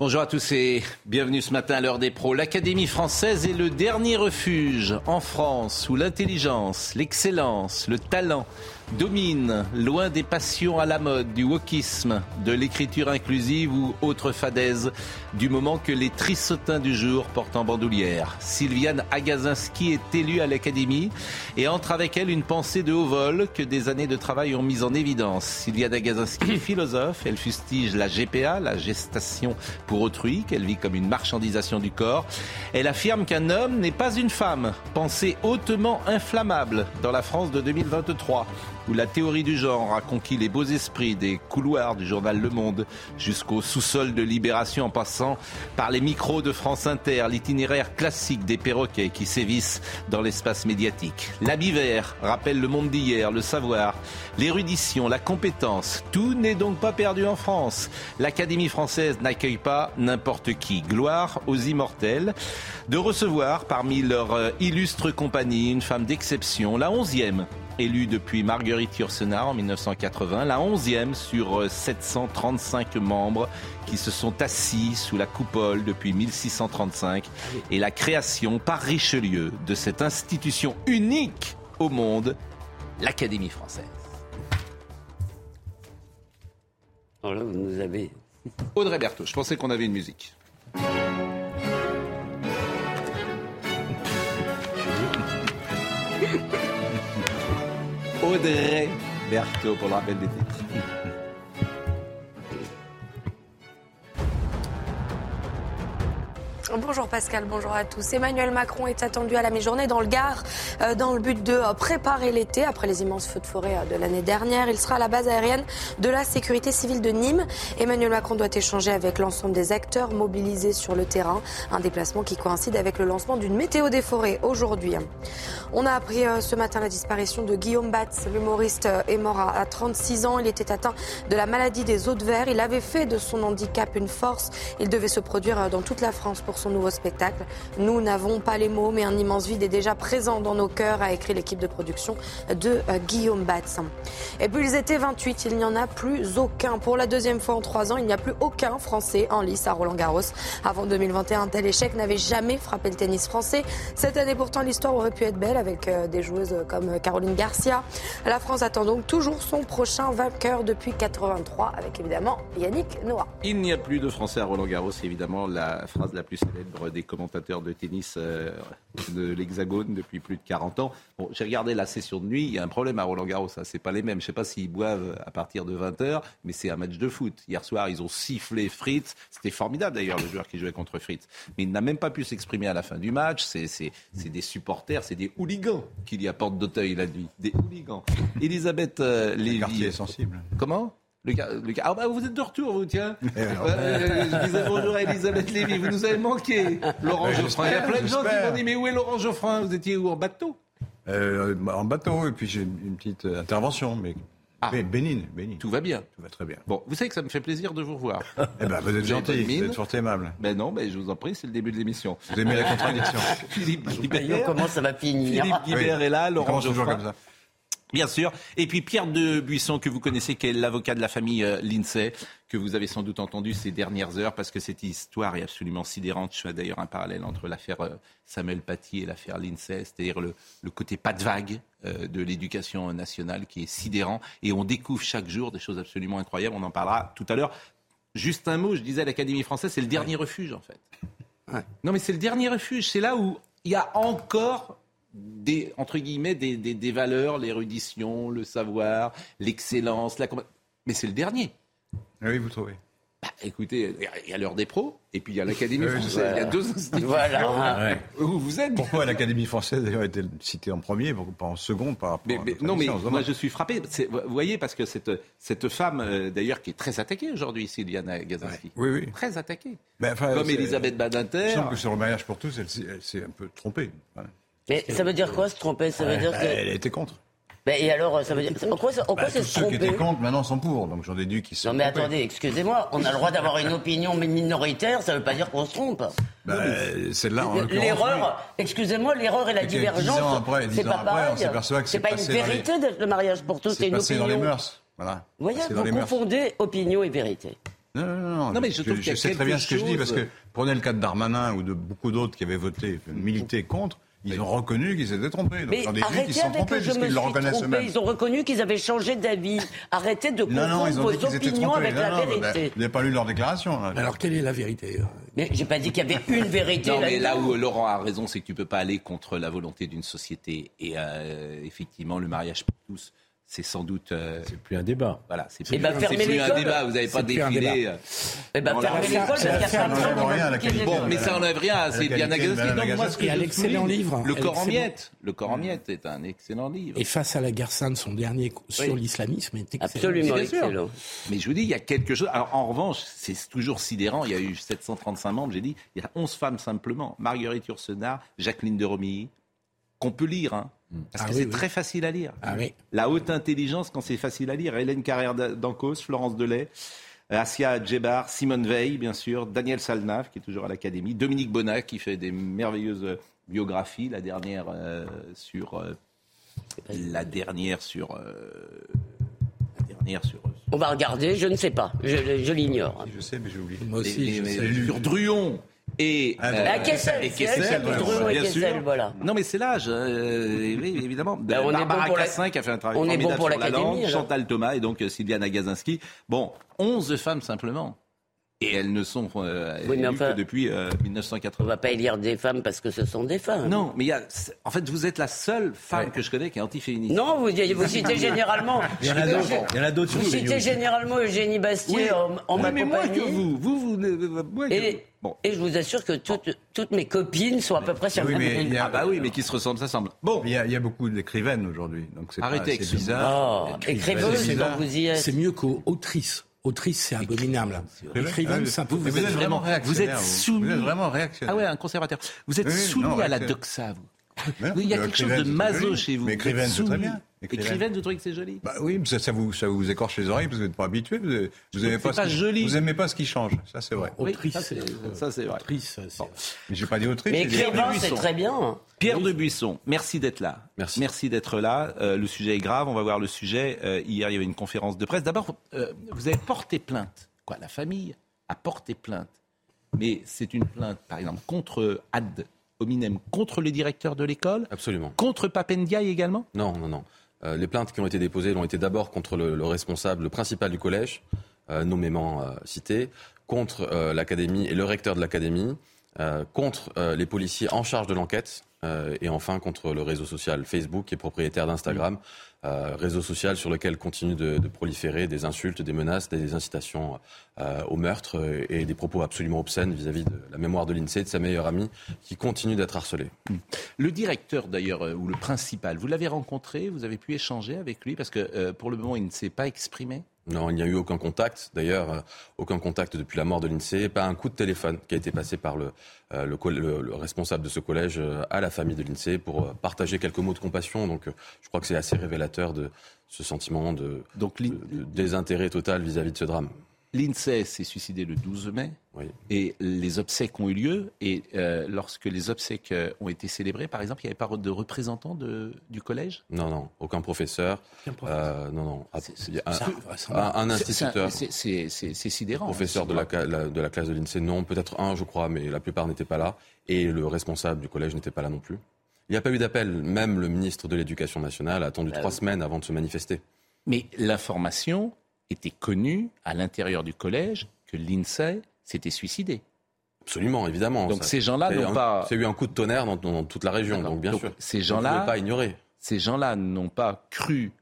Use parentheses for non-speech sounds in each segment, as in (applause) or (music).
Bonjour à tous et bienvenue ce matin à l'heure des pros. L'Académie française est le dernier refuge en France où l'intelligence, l'excellence, le talent domine, loin des passions à la mode, du wokisme, de l'écriture inclusive ou autre fadaise, du moment que les trissotins du jour portent en bandoulière. Sylviane Agazinski est élue à l'Académie et entre avec elle une pensée de haut vol que des années de travail ont mise en évidence. Sylviane Agazinski est philosophe, elle fustige la GPA, la gestation pour autrui, qu'elle vit comme une marchandisation du corps. Elle affirme qu'un homme n'est pas une femme, pensée hautement inflammable dans la France de 2023 où la théorie du genre a conquis les beaux esprits des couloirs du journal Le Monde jusqu'au sous-sol de Libération en passant par les micros de France Inter, l'itinéraire classique des perroquets qui sévissent dans l'espace médiatique. L'habit vert rappelle le monde d'hier, le savoir, l'érudition, la compétence. Tout n'est donc pas perdu en France. L'Académie française n'accueille pas n'importe qui. Gloire aux immortels de recevoir parmi leur euh, illustre compagnie une femme d'exception, la onzième élue depuis Marguerite Yourcenar en 1980, la 11e sur 735 membres qui se sont assis sous la coupole depuis 1635 et la création par Richelieu de cette institution unique au monde, l'Académie française. Alors là, vous nous avez. Audrey Berthaud, je pensais qu'on avait une musique. (laughs) Audrey Berthaud pour le rappel des titres. Bonjour Pascal, bonjour à tous. Emmanuel Macron est attendu à la mi-journée dans le Gard euh, dans le but de euh, préparer l'été après les immenses feux de forêt euh, de l'année dernière. Il sera à la base aérienne de la sécurité civile de Nîmes. Emmanuel Macron doit échanger avec l'ensemble des acteurs mobilisés sur le terrain. Un déplacement qui coïncide avec le lancement d'une météo des forêts aujourd'hui. On a appris ce matin la disparition de Guillaume Batz. L'humoriste est mort à 36 ans. Il était atteint de la maladie des os de verre. Il avait fait de son handicap une force. Il devait se produire dans toute la France son nouveau spectacle. Nous n'avons pas les mots, mais un immense vide est déjà présent dans nos cœurs, a écrit l'équipe de production de euh, Guillaume Batz. Et puis ils étaient 28, il n'y en a plus aucun. Pour la deuxième fois en trois ans, il n'y a plus aucun Français en lice à Roland Garros. Avant 2021, un tel échec n'avait jamais frappé le tennis français. Cette année pourtant, l'histoire aurait pu être belle avec euh, des joueuses comme Caroline Garcia. La France attend donc toujours son prochain vainqueur depuis 83, avec évidemment Yannick Noah. Il n'y a plus de Français à Roland Garros, c'est évidemment la phrase la plus célèbre des commentateurs de tennis euh, de l'Hexagone depuis plus de 40 ans. Bon, j'ai regardé la session de nuit, il y a un problème à Roland Garros, ça c'est pas les mêmes. Je sais pas s'ils boivent à partir de 20h, mais c'est un match de foot. Hier soir, ils ont sifflé Fritz. C'était formidable d'ailleurs le joueur qui jouait contre Fritz. Mais il n'a même pas pu s'exprimer à la fin du match. C'est, c'est, c'est des supporters, c'est des hooligans qu'il y a porte d'Auteuil la nuit. Des hooligans. Elisabeth euh, Lévy. quartier est sensible. Comment? Le gars, le gars- Ah bah vous êtes de retour, vous, tiens. Euh, je disais bonjour à Elisabeth Lévy, vous nous avez manqué. Laurent Geoffrin. Il y a plein de gens qui m'ont dit, mais où est Laurent Geoffrin? Vous étiez où? En bateau? Euh, en bateau, et puis j'ai une petite euh, intervention, mais Ah. bé- bénigne, bénigne. Tout va bien. Tout va très bien. Bon, vous savez que ça me fait plaisir de vous revoir. (laughs) Eh ben, vous êtes gentil, vous êtes fort aimable. Ben non, ben je vous en prie, c'est le début de l'émission. Vous aimez la contradiction. (laughs) Philippe Guibert, comment ça va finir. Philippe Guibert Oui. est là, Laurent Geoffrin. comme ça. Bien sûr. Et puis Pierre de Buisson, que vous connaissez, qui est l'avocat de la famille euh, Lindsay, que vous avez sans doute entendu ces dernières heures, parce que cette histoire est absolument sidérante. Je fais d'ailleurs un parallèle entre l'affaire euh, Samuel Paty et l'affaire Lindsay, c'est-à-dire le, le côté pas de vague euh, de l'éducation nationale qui est sidérant. Et on découvre chaque jour des choses absolument incroyables. On en parlera tout à l'heure. Juste un mot, je disais à l'Académie française, c'est le dernier refuge en fait. Ouais. Non mais c'est le dernier refuge. C'est là où il y a encore des, entre guillemets, des, des- des valeurs, l'érudition, le savoir, l'excellence, la Mais c'est le dernier. Ah Oui, vous trouvez. Bah, écoutez, il y a l'heure des pros et puis il y a l'Académie française. Il y a deux institutions Voilà. où vous êtes. Pourquoi l'Académie française d'ailleurs a été citée en premier, pourquoi pas en second par rapport Mais, à mais- notre non, mais moi je suis frappé. Vous voyez, parce que cette, cette femme, euh, d'ailleurs, qui est très attaquée aujourd'hui, Sylviana Gazinski. Oui, oui. Très attaquée. Ben, enfin, Comme Elisabeth Il Badinter. semble que sur le mariage pour tous, elle, s'est- elle s'est un peu trompée. Ouais. Mais ça veut dire quoi se tromper? Ça veut dire Ben, que. Elle était contre. Ben, et alors, ça veut dire. En quoi, ça- en quoi c'est tous se ceux qui étaient tromper contre maintenant sont pour, donc j'en déduis qu'ils sont Non mais trompés. attendez, excusez-moi, on a le droit d'avoir une opinion minoritaire, ça veut pas dire qu'on se trompe. Ben, Celle-là. L'erreur, excusez-moi, l'erreur et la divergence, c'est pas après, on pareil. s'aperçoit que C'est c'est pas une les- vérité d'être le mariage pour tous, c'est C'est une opinion. dans les mœurs. Voilà. Vous voyez, vous confondez opinion et vérité. Non, non, non, non. Non, mais je trouve je, qu'il y a sais très bien ce que je dis parce que prenez le cas de Darmanin ou de beaucoup d'autres qui avaient voté, milité contre, ils ont reconnu qu'ils s'étaient trompés. Donc Mais qu'ils arrêtez sont avec trompés je me puisqu'ils le suis reconnaissent trompé. eux-mêmes. Ils ont reconnu qu'ils avaient changé d'avis. Arrêtez de Non, confondre non, ils ont vos dit opinions avec Non, la non, vérité. ben, vous n'avez pas lu leur déclaration. là. Alors, quelle est la vérité euh Mais j'ai pas dit qu'il y avait une vérité Non, mais là où Laurent a raison, c'est que tu peux pas aller contre la volonté d'une société. Et euh, effectivement, le mariage pour tous, c'est sans doute. euh, C'est plus un débat. voilà, c'est Eh plus, ben, c'est fermez plus un débat. Vous n'avez pas C'est plus défilé. euh, Eh ben, la fermez l'école, parce qu'il y a plein de n'enlève gens. Bon, mais ça enlève rien de Gazinski. Madame Donc, moi, ce que je l'excellent souligne, livre. Le corps en miettes. Le corps en miettes est un excellent livre. Et face à la guerre sainte, son dernier coup sur l'islamisme est excellent. Absolument Bien excellent. Mais je vous dis, il y a quelque chose. Alors, en revanche, c'est toujours sidérant. Il y a eu 735 membres. J'ai dit, il y a 11 femmes simplement. Marguerite Yourcenar, Jacqueline de Romilly, qu'on peut lire. hein, parce Ah que oui, c'est oui. très facile à lire. Ah oui. La haute intelligence, quand c'est facile à lire. Hélène Carrère d'Ancos, Florence Delay, Asia Djebar, Simone Veil, bien sûr, Daniel Salnave, qui est toujours à l'Académie, Dominique Bonnat, qui fait des merveilleuses euh, biographies. La dernière euh, sur. euh, la dernière sur. euh, la dernière sur. On va regarder, je ne sais pas, je, je l'ignore. Je sais, mais j'ai oublié. Moi aussi, Mais- je mais- sais. sur Druon et Ah, euh, À Kessel, et a Kessel, mis bien sûr. Kessel, voilà. Non mais c'est l'âge, euh, oui, évidemment. Ben, on est Barbara bon pour la- Cassin qui a fait un travail on est bon pour sur la l'Académie, langue. Chantal Thomas et donc euh, Sylviana Gazinski. Bon, 11 femmes simplement. Et elles ne sont euh, Oui, mais élues enfin- que depuis euh, On 1980. va pas élire des femmes parce que ce sont des femmes. Non, mais il y a, en fait, vous êtes la seule femme que je connais qui est antiféministe. Non, vous, vous (laughs) citez généralement. Il y en a d'autres. Vous citez généralement Eugénie Bastier Oui. en, en Oui, ma mais moins compagnie. que vous. Vous, vous, euh, moins que vous. Et, Bon. et je vous assure que toutes, toutes mes copines sont à peu près sur Oui, le mais même il y a- Ah bah oui, mais qui se ressemblent, ça semble. Bon, Il y, a, il y a beaucoup d'écrivaines aujourd'hui, donc c'est Arrêtez pas- avec c'est ce bizarre. Oh, êtes. C'est mieux qu'autrice. Autrice, c'est abominable. Écrivaine, c'est vous êtes vraiment- vous êtes soumis. Vous êtes vraiment réactionnaire. Ah ouais, un conservateur. Vous êtes Oui, soumis non, à la doxa, vous. Mais non, il y a mais quelque chose de maso chez vous. Mais écrivaine, c'est très bien. Écrivaine. Écrivaine, vous trouvez que c'est joli? Bah oui, ça, ça vous, ça vous écorche les oreilles parce que vous n'êtes pas habitué. Vous, vous trouve aimez que pas, ce joli. Vous aimez pas ce qui change. Ça, c'est vrai. Oui, Autrice, ça, c'est- c'est- ça, c'est vrai. Autrice, Mais j'ai pas dit autrice. Mais écrivain, c'est très bien. Pierre de Buisson, merci d'être là. Merci. d'être là. Euh, le sujet est grave. On va voir le sujet. Euh, hier, il y avait une conférence de presse. D'abord, euh, vous avez porté plainte. Quoi La famille a porté plainte. Mais c'est une plainte, par exemple, contre Ad hominem, contre le directeur de l'école, Absolument. contre Papendiaï également? Non, non, non. Euh, les plaintes qui ont été déposées l'ont été d'abord contre le, le responsable, le principal du collège, euh, nommément euh, cité, contre l'académie et le recteur de l'académie, contre les policiers en charge de l'enquête, euh, et enfin contre le réseau social Facebook, qui est propriétaire d'Instagram, euh, réseau social sur lequel continuent de, proliférer des insultes, des menaces, des incitations euh, au meurtre et des propos absolument obscènes vis-à-vis de la mémoire de l'INSEE, de sa meilleure amie, qui continue d'être harcelée. Le directeur, d'ailleurs, ou le principal, vous l'avez rencontré, vous avez pu échanger avec lui, parce que pour le moment, il ne s'est pas exprimé? Non, il n'y a eu aucun contact. D'ailleurs, euh, aucun contact depuis la mort de l'INSEE. Pas un coup de téléphone qui a été passé par le, euh, le, coll- le- le responsable de ce collège euh, à la famille de l'INSEE pour partager quelques mots de compassion. Donc, je crois que c'est assez révélateur de ce sentiment de, Donc, de- l'I- de désintérêt total vis-à-vis de ce drame. l'INSEE s'est suicidé le 12 mai. Oui. Et les obsèques ont eu lieu. Et euh, lorsque les obsèques euh, ont été célébrées, par exemple, il n'y avait pas de représentant de, du collège? Non, non, aucun professeur. Aucun professeur. Euh, non, non. Ah, un, instituteur. c'est- sidérant. Professeur de la, ca- la- de la classe de l'INSEE, non, peut-être un, je crois, mais la plupart n'étaient pas là. Et le responsable du collège n'était pas là non plus. Il n'y a pas eu d'appel. Même le ministre de l'Éducation nationale a attendu Ah trois oui. semaines avant de se manifester. Mais l'information était connue à l'intérieur du collège que l'INSEE s'était suicidé. Absolument, évidemment. Donc Ça- ces gens-là n'ont pas. C'est eu un coup de tonnerre dans, dans toute la région, donc bien Donc, sûr. ces On ne gens-là- pas ignorer. Ces gens-là n'ont pas cru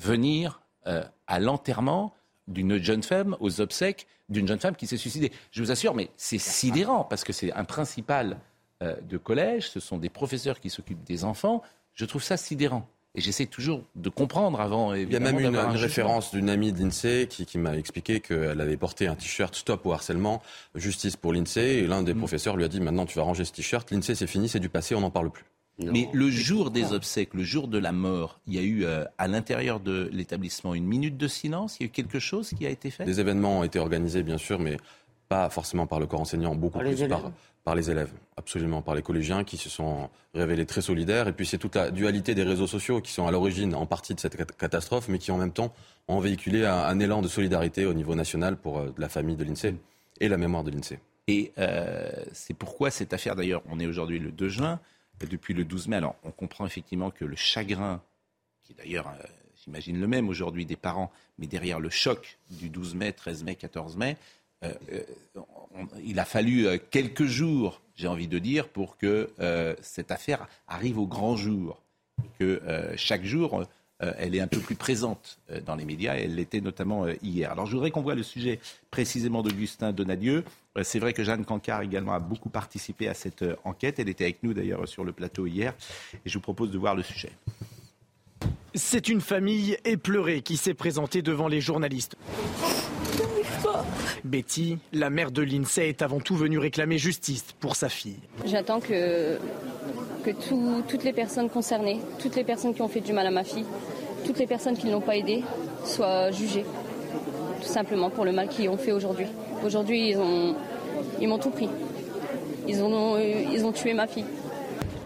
venir euh, à l'enterrement d'une jeune femme, aux obsèques d'une jeune femme qui s'est suicidée. Je vous assure, mais c'est sidérant parce que c'est un principal euh, de collège, ce sont des professeurs qui s'occupent des enfants. Je trouve ça sidérant. Et j'essaie toujours de comprendre avant. Il y a même une, une référence d'une amie de l'INSEE qui, qui m'a expliqué qu'elle avait porté un t-shirt Stop au harcèlement, justice pour l'INSEE. Et l'un des mm. professeurs lui a dit Maintenant, tu vas ranger ce t-shirt. L'INSEE, c'est fini, c'est du passé, on n'en parle plus. Mais le jour des obsèques, le jour de la mort, il y a eu euh, à l'intérieur de l'établissement une minute de silence? Il y a eu quelque chose qui a été fait? Des événements ont été organisés, bien sûr, mais pas forcément par le corps enseignant, beaucoup plus par, par les élèves, absolument, par les collégiens qui se sont révélés très solidaires. Et puis c'est toute la dualité des réseaux sociaux qui sont à l'origine en partie de cette catastrophe, mais qui en même temps ont véhiculé un, élan de solidarité au niveau national pour euh, la famille de l'INSEE et la mémoire de l'INSEE. Et euh, c'est pourquoi cette affaire, d'ailleurs, on est aujourd'hui le 2 juin, depuis le 12 mai, alors on comprend effectivement que le chagrin, qui d'ailleurs, euh, j'imagine le même aujourd'hui des parents, mais derrière le choc du 12 mai, 13 mai, 14 mai, euh, euh, il a fallu euh, quelques jours, j'ai envie de dire, pour que cette affaire arrive au grand jour. que chaque jour, elle est un peu plus présente dans les médias, et elle l'était notamment hier. Alors je voudrais qu'on voit le sujet précisément d'Augustin Donadieu. C'est vrai que Jeanne Cancard également a beaucoup participé à cette enquête. Elle était avec nous d'ailleurs sur le plateau hier, et je vous propose de voir le sujet. C'est une famille éplorée qui s'est présentée devant les journalistes. Betty, la mère de l'INSEE, est avant tout venue réclamer justice pour sa fille. J'attends que, toutes les personnes concernées, toutes les personnes qui ont fait du mal à ma fille, toutes les personnes qui ne l'ont pas aidée soient jugées. Tout simplement pour le mal qu'ils ont fait aujourd'hui. Aujourd'hui, ils m'ont ils tout pris. Ils ont, ils ont tué ma fille.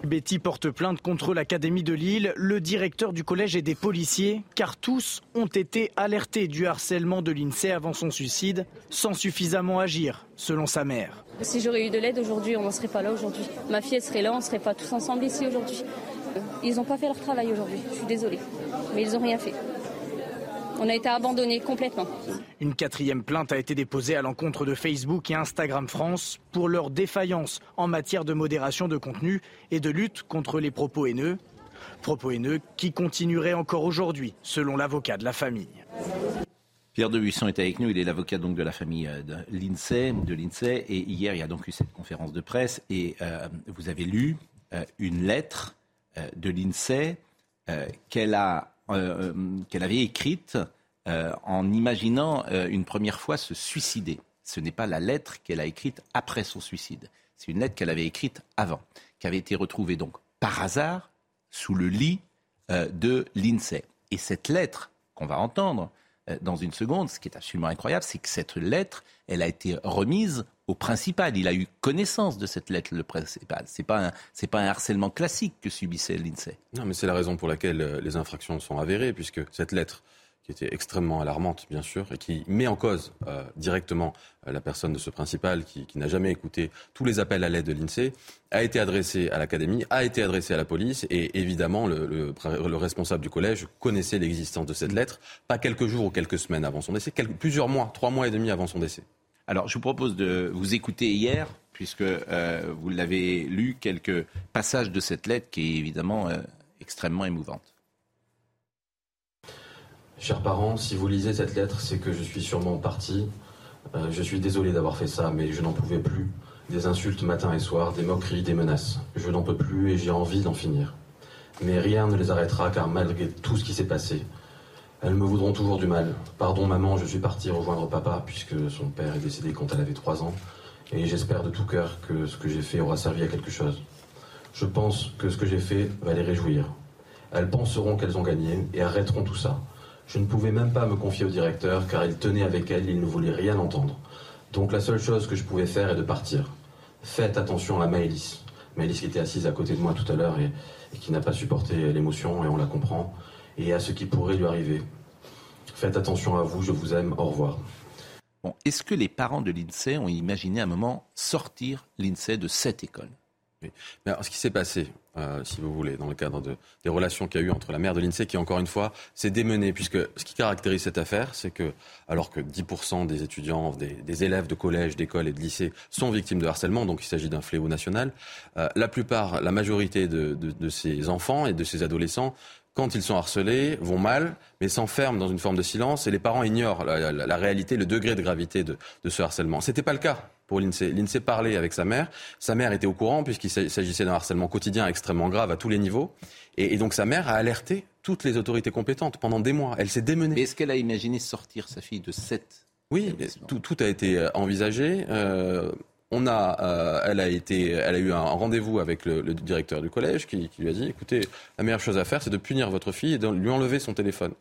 Betty porte plainte contre l'Académie de Lille, le directeur du collège et des policiers, car tous ont été alertés du harcèlement de l'INSEE avant son suicide, sans suffisamment agir, selon sa mère. Si j'aurais eu de l'aide aujourd'hui, on n'en serait pas là aujourd'hui. Ma fille, serait là, on ne serait pas tous ensemble ici aujourd'hui. Ils n'ont pas fait leur travail aujourd'hui, je suis désolée, mais ils n'ont rien fait. On a été abandonnés complètement. Une quatrième plainte a été déposée à l'encontre de Facebook et Instagram France pour leur défaillance en matière de modération de contenu et de lutte contre les propos haineux. Propos haineux qui continueraient encore aujourd'hui, selon l'avocat de la famille. Pierre de Buisson est avec nous, il est l'avocat donc de la famille euh, de l'INSEE, de l'INSEE, et hier il y a donc eu cette conférence de presse et euh, vous avez lu euh, une lettre de l'INSEE qu'elle a euh, euh, qu'elle avait écrite euh, en imaginant une première fois se suicider. Ce n'est pas la lettre qu'elle a écrite après son suicide. C'est une lettre qu'elle avait écrite avant, qui avait été retrouvée donc par hasard sous le lit de l'INSEE. Et cette lettre qu'on va entendre dans une seconde, ce qui est absolument incroyable, c'est que cette lettre, elle a été remise au principal. Il a eu connaissance de cette lettre, le principal. C'est pas c'est pas un harcèlement classique que subissait l'INSEE. Non, mais c'est la raison pour laquelle euh, les infractions sont avérées, puisque cette lettre qui était extrêmement alarmante, bien sûr, et qui met en cause euh, directement euh, la personne de ce principal qui, n'a jamais écouté tous les appels à l'aide de l'INSEE, a été adressée à l'académie, a été adressée à la police, et évidemment, le, le, responsable du collège connaissait l'existence de cette lettre, pas quelques jours ou quelques semaines avant son décès, plusieurs mois, trois mois et demi avant son décès. Alors, je vous propose de vous écouter hier, puisque euh, vous l'avez lu, quelques passages de cette lettre qui est évidemment euh, extrêmement émouvante. Chers parents, si vous lisez cette lettre, c'est que je suis sûrement parti. Euh, je suis désolé d'avoir fait ça, mais je n'en pouvais plus. Des insultes matin et soir, des moqueries, des menaces. Je n'en peux plus et j'ai envie d'en finir. Mais rien ne les arrêtera car malgré tout ce qui s'est passé, elles me voudront toujours du mal. Pardon maman, je suis parti rejoindre papa puisque son père est décédé quand elle avait trois ans. Et j'espère de tout cœur que ce que j'ai fait aura servi à quelque chose. Je pense que ce que j'ai fait va les réjouir. Elles penseront qu'elles ont gagné et arrêteront tout ça. Je ne pouvais même pas me confier au directeur car il tenait avec elle, il ne voulait rien entendre. Donc la seule chose que je pouvais faire est de partir. Faites attention à Maëlys. Maëlys qui était assise à côté de moi tout à l'heure et qui n'a pas supporté l'émotion et on la comprend et à ce qui pourrait lui arriver. Faites attention à vous, je vous aime, au revoir. Bon, Est-ce que les parents de l'INSEE ont imaginé à un moment sortir l'INSEE de cette école? Mais ce qui s'est passé, euh, si vous voulez, dans le cadre de, des relations qu'il y a eu entre la mère de l'INSEE, qui encore une fois s'est démenée, puisque ce qui caractérise cette affaire, c'est que, alors que 10% des étudiants, des, élèves de collège, d'école et de lycée sont victimes de harcèlement, donc il s'agit d'un fléau national, euh, la plupart, la majorité de, de, ces enfants et de ces adolescents quand ils sont harcelés, vont mal, mais s'enferment dans une forme de silence et les parents ignorent la, la- la réalité, le degré de gravité de, de ce harcèlement. C'était pas le cas pour l'INSEE. L'INSEE parlait avec sa mère. Sa mère était au courant puisqu'il s'a- s'agissait d'un harcèlement quotidien extrêmement grave à tous les niveaux. Et, et donc sa mère a alerté toutes les autorités compétentes pendant des mois. Elle s'est démenée. Est-ce qu'elle a imaginé sortir sa fille de 7 Oui, tout, tout a été euh, envisagé. Euh, on a, euh, elle a été, elle a eu un rendez-vous avec le, le directeur du collège qui, qui lui a dit "Écoutez, la meilleure chose à faire, c'est de punir votre fille et de lui enlever son téléphone."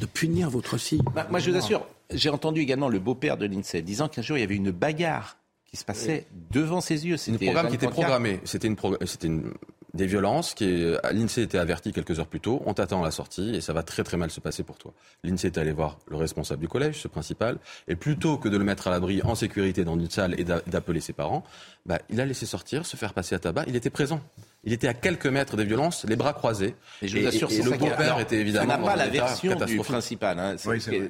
De punir votre fille. Bah, moi, je vous assure, j'ai entendu également le beau-père de l'INSEE disant qu'un jour, il y avait une bagarre qui se passait devant ses yeux. Un C'était programme qui était programmé. C'était une, pro- c'était une- des violences qui, euh, l'INSEE était averti quelques heures plus tôt. On t'attend à la sortie et ça va très très mal se passer pour toi. L'INSEE est allé voir le responsable du collège, ce principal, et plutôt que de le mettre à l'abri en sécurité dans une salle et d'a- d'appeler ses parents, bah, il a laissé sortir, se faire passer à tabac. Il était présent. Il était à quelques mètres des violences, les bras croisés. Et je vous assure, et- le beau-père était évidemment. On n'a pas la version du principal. hein. C'est- Oui, vrai.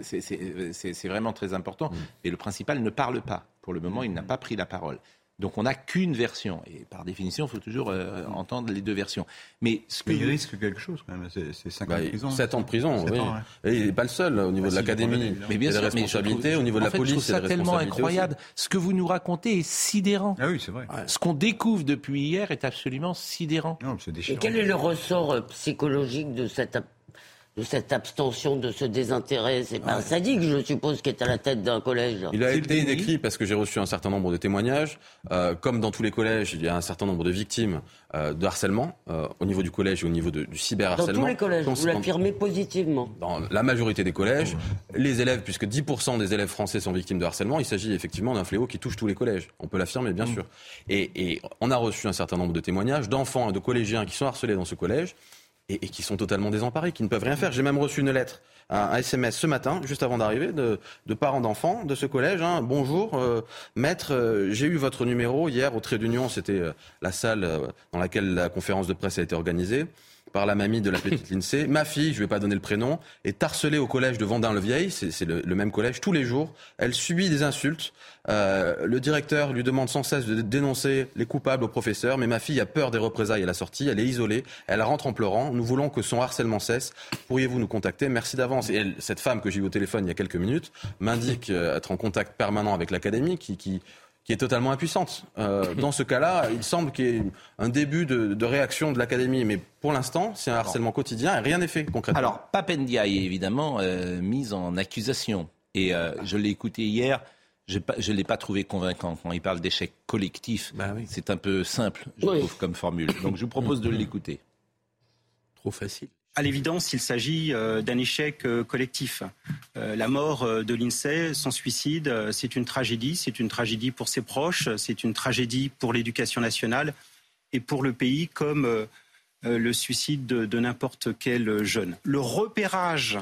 vraiment très important. Et le principal ne parle pas. Pour le moment, il n'a pas pris la parole. Donc on n'a qu'une version. Et par définition, il faut toujours euh, entendre les deux versions. Mais ce que Mais il risque quelque chose quand même. C'est c'est 5 Bah, ans de prison. 7 ans de prison, oui. ans, ouais. Et il n'est pas le seul au niveau Bah, de l'académie. Mais Il y bien a des sûr, mais je responsabilités. trouve- Au niveau de la fait, police, je trouve ça tellement incroyable. aussi. Ce que vous nous racontez est sidérant. Ah oui, c'est vrai. Ce qu'on découvre depuis hier est absolument sidérant. Non, c'est Et quel est le ressort euh, psychologique de cette, de cette abstention, de ce désintérêt C'est pas un sadique, je suppose, qui est à la tête d'un collège. Il a été décrit parce que j'ai reçu un certain nombre de témoignages. Euh, comme dans tous les collèges, il y a un certain nombre de victimes euh, de harcèlement euh, au niveau du collège et au niveau de- du Dans cyberharcèlement. tous les collèges, Dans- vous l'affirmez positivement. dans la majorité des collèges, les élèves, puisque 10% des élèves français sont victimes de harcèlement, il s'agit effectivement d'un fléau qui touche tous les collèges. On peut l'affirmer, bien sûr. Et, et on a reçu un certain nombre de témoignages d'enfants et de collégiens qui sont harcelés dans ce collège et, qui sont totalement désemparés, qui ne peuvent rien faire. J'ai même reçu une lettre, un, SMS ce matin, juste avant d'arriver, de, parents d'enfants de ce collège. hein. Bonjour, euh, maître, euh, j'ai eu votre numéro hier au Trait d'Union, c'était euh, la salle dans laquelle la conférence de presse a été organisée par la mamie de la petite Lindsay. Ma fille, je ne vais pas donner le prénom, est harcelée au collège de Vendin-le-Vieil, c'est le, même collège, tous les jours. Elle subit des insultes. Euh, le directeur lui demande sans cesse de dénoncer les coupables au professeur, mais ma fille a peur des représailles à la sortie, elle est isolée, elle rentre en pleurant. Nous voulons que son harcèlement cesse. Pourriez-vous nous contacter? Merci d'avance. Et elle, cette femme que j'ai eue au téléphone il y a quelques minutes m'indique euh, être en contact permanent avec l'académie qui qui est totalement impuissante. Euh, dans ce cas-là, il semble qu'il y ait un début de, de réaction de l'académie, mais pour l'instant, c'est un harcèlement quotidien et rien n'est fait concrètement. Alors, Papendia est évidemment euh, mise en accusation. Et euh, je l'ai écouté hier. Je ne l'ai pas trouvé convaincant. Quand il parle d'échec collectif, c'est un peu simple, je Oui. trouve, comme formule. Donc je vous propose de l'écouter. Trop facile. À l'évidence, il s'agit euh, d'un échec euh, collectif. Euh, la mort de l'INSEE, son suicide, c'est une tragédie. C'est une tragédie pour ses proches, c'est une tragédie pour l'éducation nationale et pour le pays comme le suicide de, de n'importe quel jeune. Le repérage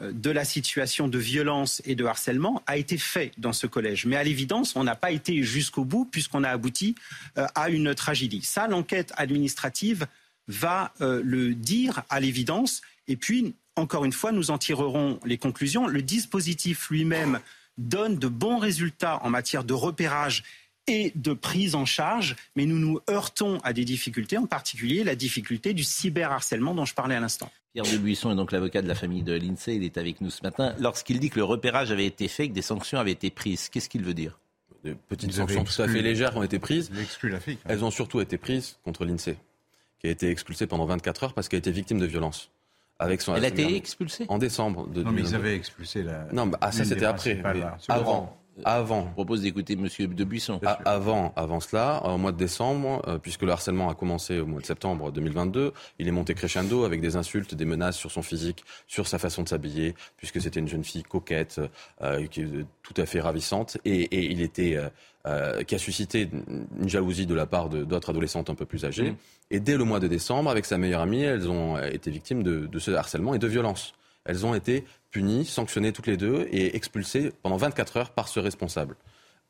de la situation de violence et de harcèlement a été fait dans ce collège. Mais à l'évidence, on n'a pas été jusqu'au bout puisqu'on a abouti à une tragédie. Ça, l'enquête administrative va euh, le dire à l'évidence. Et puis, encore une fois, nous en tirerons les conclusions. Le dispositif lui-même donne de bons résultats en matière de repérage et de prise en charge, mais nous nous heurtons à des difficultés, en particulier la difficulté du cyberharcèlement dont je parlais à l'instant. Pierre de Buisson est donc l'avocat de la famille de l'INSEE. Il est avec nous ce matin. Lorsqu'il dit que le repérage avait été fait, que des sanctions avaient été prises, qu'est-ce qu'il veut dire? Des petites sanctions tout à fait légères ont été prises. La fille. Elles ont surtout été prises contre l'INSEE, qui a été expulsée pendant 24 heures parce qu'elle a été victime de violences. Avec son Elle a été expulsée? En décembre de Non, mais ils 2022. avaient expulsé la. Non, bah, ah, ça c'était après. là. avant, avant, Je propose d'écouter Monsieur de Buisson. A- avant, avant cela, au mois de décembre, euh, puisque le harcèlement a commencé au mois de septembre 2022, il est monté crescendo avec des insultes, des menaces sur son physique, sur sa façon de s'habiller, puisque c'était une jeune fille coquette, euh, qui est tout à fait ravissante, et, et il était euh, euh, qui a suscité une jalousie de la part d'autres adolescentes un peu plus âgées. Mhm. Et dès le mois de décembre, avec sa meilleure amie, elles ont été victimes de, de ce harcèlement et de violence. Elles ont été punies, sanctionnées toutes les deux et expulsées pendant 24 heures par ce responsable.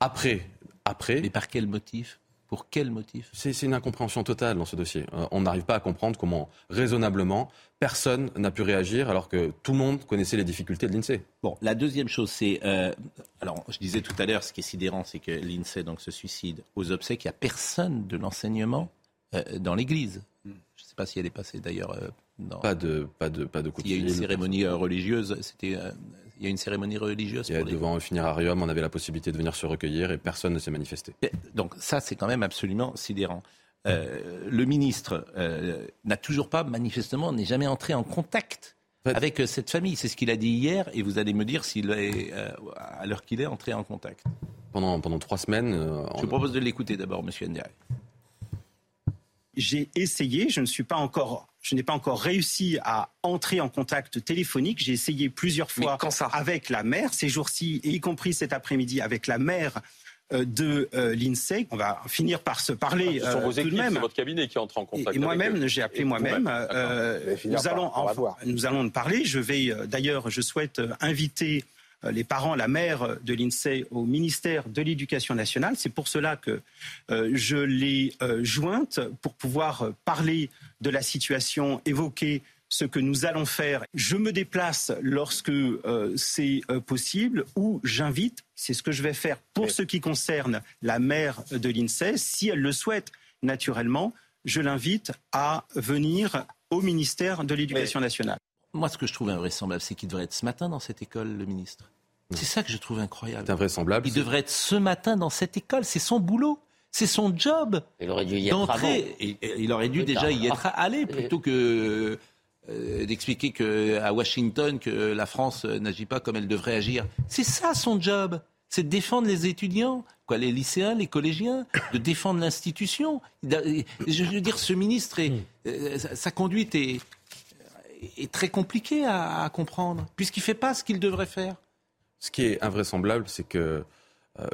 Après, après, Mais par quel motif? Pour quel motif? C'est une incompréhension totale dans ce dossier. Euh, on n'arrive pas à comprendre comment, raisonnablement, personne n'a pu réagir alors que tout le monde connaissait les difficultés de l'INSEE. Bon, la deuxième chose, c'est. euh, alors, je disais tout à l'heure, ce qui est sidérant, c'est que l'INSEE donc, se suicide aux obsèques. Il n'y a personne de l'enseignement euh, dans l'église. Je ne sais pas si elle est passée d'ailleurs. Euh, Pas de, pas de, pas de coup de Il y a une cérémonie euh, religieuse. C'était, euh, il y a une cérémonie religieuse. Et pour les- devant un finirarium, on avait la possibilité de venir se recueillir et personne ne s'est manifesté. Donc ça, c'est quand même absolument sidérant. Euh, le ministre euh, n'a toujours pas, manifestement, n'est jamais entré en contact avec euh, cette famille. C'est ce qu'il a dit hier, et vous allez me dire s'il est, euh, à l'heure qu'il est, entré en contact. Pendant, pendant trois semaines. euh, Je vous propose de l'écouter d'abord, Monsieur Ndiaye. J'ai essayé, je ne suis pas encore, je n'ai pas encore réussi à entrer en contact téléphonique. J'ai essayé plusieurs fois avec la mère ces jours-ci, y compris cet après-midi avec la mère euh, de euh, l'INSEE. On va finir par se parler Ce sont euh, vos tout équipes, de même. c'est votre cabinet qui entre en contact. et moi-même, j'ai appelé moi-même. euh, nous allons, par en- voir. nous allons en parler. Je vais, euh, d'ailleurs, je souhaite euh, inviter euh, les parents, la mère de l'INSEE au ministère de l'Éducation nationale. C'est pour cela que euh, je l'ai euh, jointe pour pouvoir euh, parler de la situation, évoquer ce que nous allons faire. Je me déplace lorsque euh, c'est euh, possible ou j'invite, c'est ce que je vais faire pour ce qui concerne la mère de l'INSEE, si elle le souhaite naturellement, je l'invite à venir au ministère de l'Éducation nationale. Moi, ce que je trouve invraisemblable, c'est qu'il devrait être ce matin dans cette école, le ministre. C'est ça que je trouve incroyable. C'est invraisemblable. Il devrait être ce matin dans cette école. C'est son boulot. C'est son job. Il aurait dû y être avant. Il aurait dû Plus déjà tard. y être allé plutôt que euh, d'expliquer que à Washington que la France euh, n'agit pas comme elle devrait agir. C'est ça son job. C'est de défendre les étudiants, quoi, les lycéens, les collégiens, de défendre l'institution. Je veux dire, ce ministre, est, euh, sa- conduite est, est très compliquée à, à comprendre, puisqu'il ne fait pas ce qu'il devrait faire. Ce qui est invraisemblable, c'est que euh,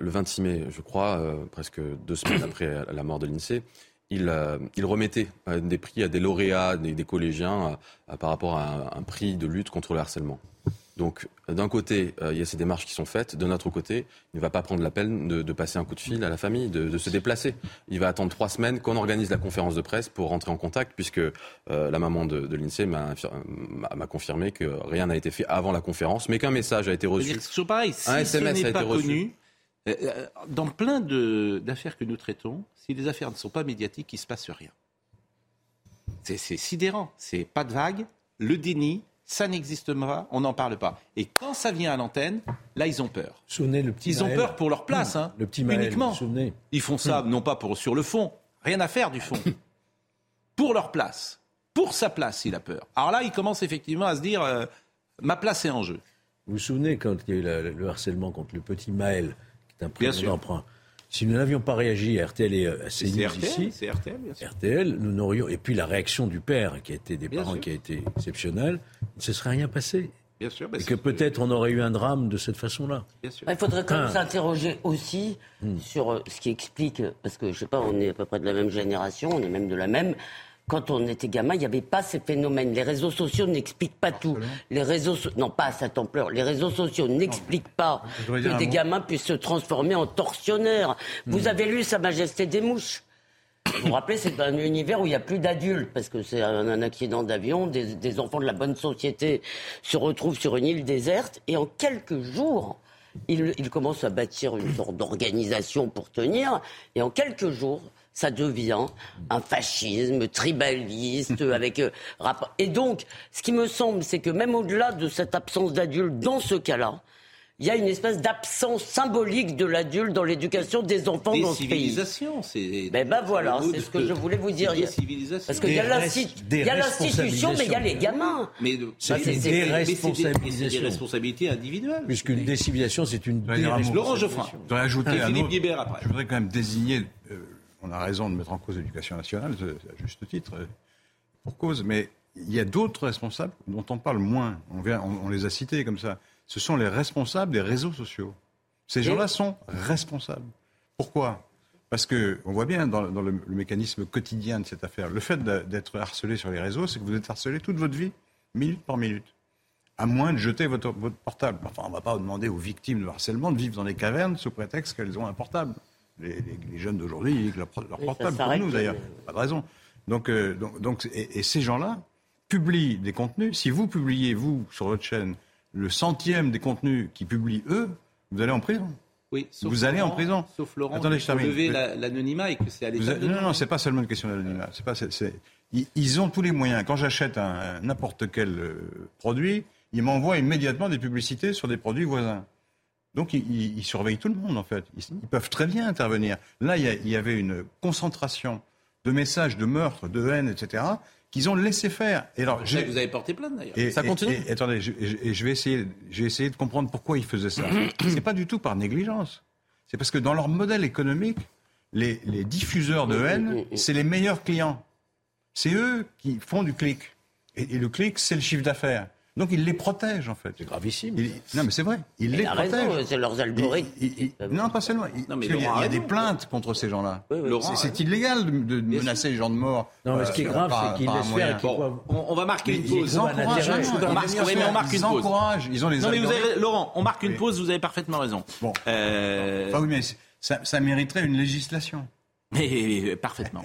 le 26 mai, je crois, euh, presque deux semaines après la mort de l'INSEE, il, euh, il remettait euh, des prix à des lauréats, des, des collégiens, euh, par rapport à un, un prix de lutte contre le harcèlement. Donc, euh, d'un côté, euh, il y a ces démarches qui sont faites. De notre côté, il ne va pas prendre la peine de, de passer un coup de fil à la famille, de, de se déplacer. Il va attendre trois semaines qu'on organise la conférence de presse pour rentrer en contact, puisque euh, la maman de, de l'INSEE m'a confirmé que rien n'a été fait avant la conférence, mais qu'un message a été reçu. C'est pareil. Si un SMS a été reçu. connu, euh, euh, dans plein d'affaires que nous traitons, si les affaires ne sont pas médiatiques, il ne se passe rien. C'est sidérant. C'est pas de vague, le déni, ça n'existe pas, on n'en parle pas. Et quand ça vient à l'antenne, là, ils ont peur. Souvenez le petit Ils ont peur pour leur place, Mmh. hein, Le petit Maël, uniquement. souvenez Ils font ça non pas pour sur le fond, rien à faire du fond, pour leur place, pour sa place, il a peur. Alors là, il commence effectivement à se dire, euh, ma place est en jeu. Vous vous souvenez quand il y a eu la- le harcèlement contre le petit Maël, qui est un d'emprunt Si nous n'avions pas réagi à RTL et à C'est CNews RTL, ici, c'est RTL, bien sûr. RTL, nous n'aurions. Et puis la réaction du père, qui a été des Bien parents, sûr. qui a été exceptionnelle, il ne se serait rien passé. Bien sûr, bah, et c'est que peut-être on aurait eu un drame de cette façon-là. Il faudrait quand même Ah. s'interroger aussi Hmm. sur euh, ce qui explique, parce que je sais pas, on est à peu près de la même génération, on est même de la même. Quand on était gamin, il n'y avait pas ces phénomènes. Les réseaux sociaux n'expliquent pas tout. Les réseaux, so- non pas à cette ampleur. Les réseaux sociaux n'expliquent pas que des gamins puissent se transformer en tortionnaires. Vous Hmm. avez lu Sa Majesté des mouches? Vous vous rappelez, c'est un univers où il n'y a plus d'adultes, parce que c'est un, un accident d'avion, des, des enfants de la bonne société se retrouvent sur une île déserte, et en quelques jours, ils, ils commencent à bâtir une sorte d'organisation pour tenir, et en quelques jours, ça devient un fascisme tribaliste (laughs) avec euh, rapport. Et donc, ce qui me semble, c'est que même au-delà de cette absence d'adulte dans ce cas-là, il y a une espèce d'absence symbolique de l'adulte dans l'éducation des enfants Des dans ce pays. civilisations, c'est. Ben, ben voilà, c'est ce que je voulais vous dire. Des. Parce qu'il y a Des l'insti- res- des il y a l'institution, mais il y a les gamins. Mais de- C'est mais une c'est- mais c'est des- déresponsabilisation. des responsabilités individuelles. Puisqu'une décivilisation, c'est une mot. Laurent. Geoffrin. Je voudrais ajouter un Philippe autre- Guibert après. Je voudrais quand même désigner, euh, on a raison de mettre en cause l'éducation nationale, c'est- à juste titre, euh, pour cause, mais il y a d'autres responsables dont on parle moins. On, vient- on- on les a cités comme ça. Ce sont les responsables des réseaux sociaux. Ces gens-là sont responsables. Pourquoi? Parce que on voit bien dans, dans le, le mécanisme quotidien de cette affaire, le fait d'être harcelé sur les réseaux, c'est que vous êtes harcelé toute votre vie, minute par minute à moins de jeter votre, votre portable. Enfin, on ne va pas demander aux victimes de harcèlement de vivre dans des cavernes sous prétexte qu'elles ont un portable. Les, les- les jeunes d'aujourd'hui, ils ont leur, Oui, portable, comme s'arrête, nous d'ailleurs. mais- Pas de raison. Donc, euh, donc, donc, et, et ces gens-là publient des contenus. Si vous publiez, vous, sur votre chaîne, le centième des contenus qu'ils publient eux, vous allez en prison. Oui, sauf Vous allez en Laurent- prison. Sauf Laurent, Attendez, je termine. lever la- l'anonymat et que c'est à l'état non, non, c'est pas seulement une question d'anonymat. C'est pas, c'est- Ils, ils ont tous les moyens. Quand j'achète un- n'importe quel euh, produit, ils m'envoient immédiatement des publicités sur des produits voisins. Donc ils, surveillent tout le monde en fait. Ils, ils peuvent très bien intervenir. Là, il y, a- il y avait une concentration de messages de meurtre, de haine, etc. qu'ils ont laissé faire. Et alors, Je vous avez porté plainte d'ailleurs. et, ça et- continue et- attendez, je, et je vais essayer, j'ai essayé de comprendre pourquoi ils faisaient ça. C'est pas du tout par négligence. C'est parce que dans leur modèle économique, les, les diffuseurs de haine, c'est les meilleurs clients. C'est eux qui font du clic. Et, et le clic, c'est le chiffre d'affaires. Donc ils les protègent en fait. C'est gravissime. non mais c'est vrai. Ils Il les raison, c'est leurs algorithmes. Non, pas seulement. Non, mais il y a des plaintes contre ces gens-là. C'est- illégal de, de menacer les gens de mort. Non, mais ce qui est euh, grave, c'est qu'ils laissent faire on, va marquer une pause. encouragent, On marque- ils mais on marque une ils pause. encouragent, ils ont les Non, mais vous algorithmes. avez, Laurent, on marque une pause, vous avez parfaitement raison. Bon. Euh, Enfin, oui, mais ça mériterait une législation. (laughs) mais, parfaitement.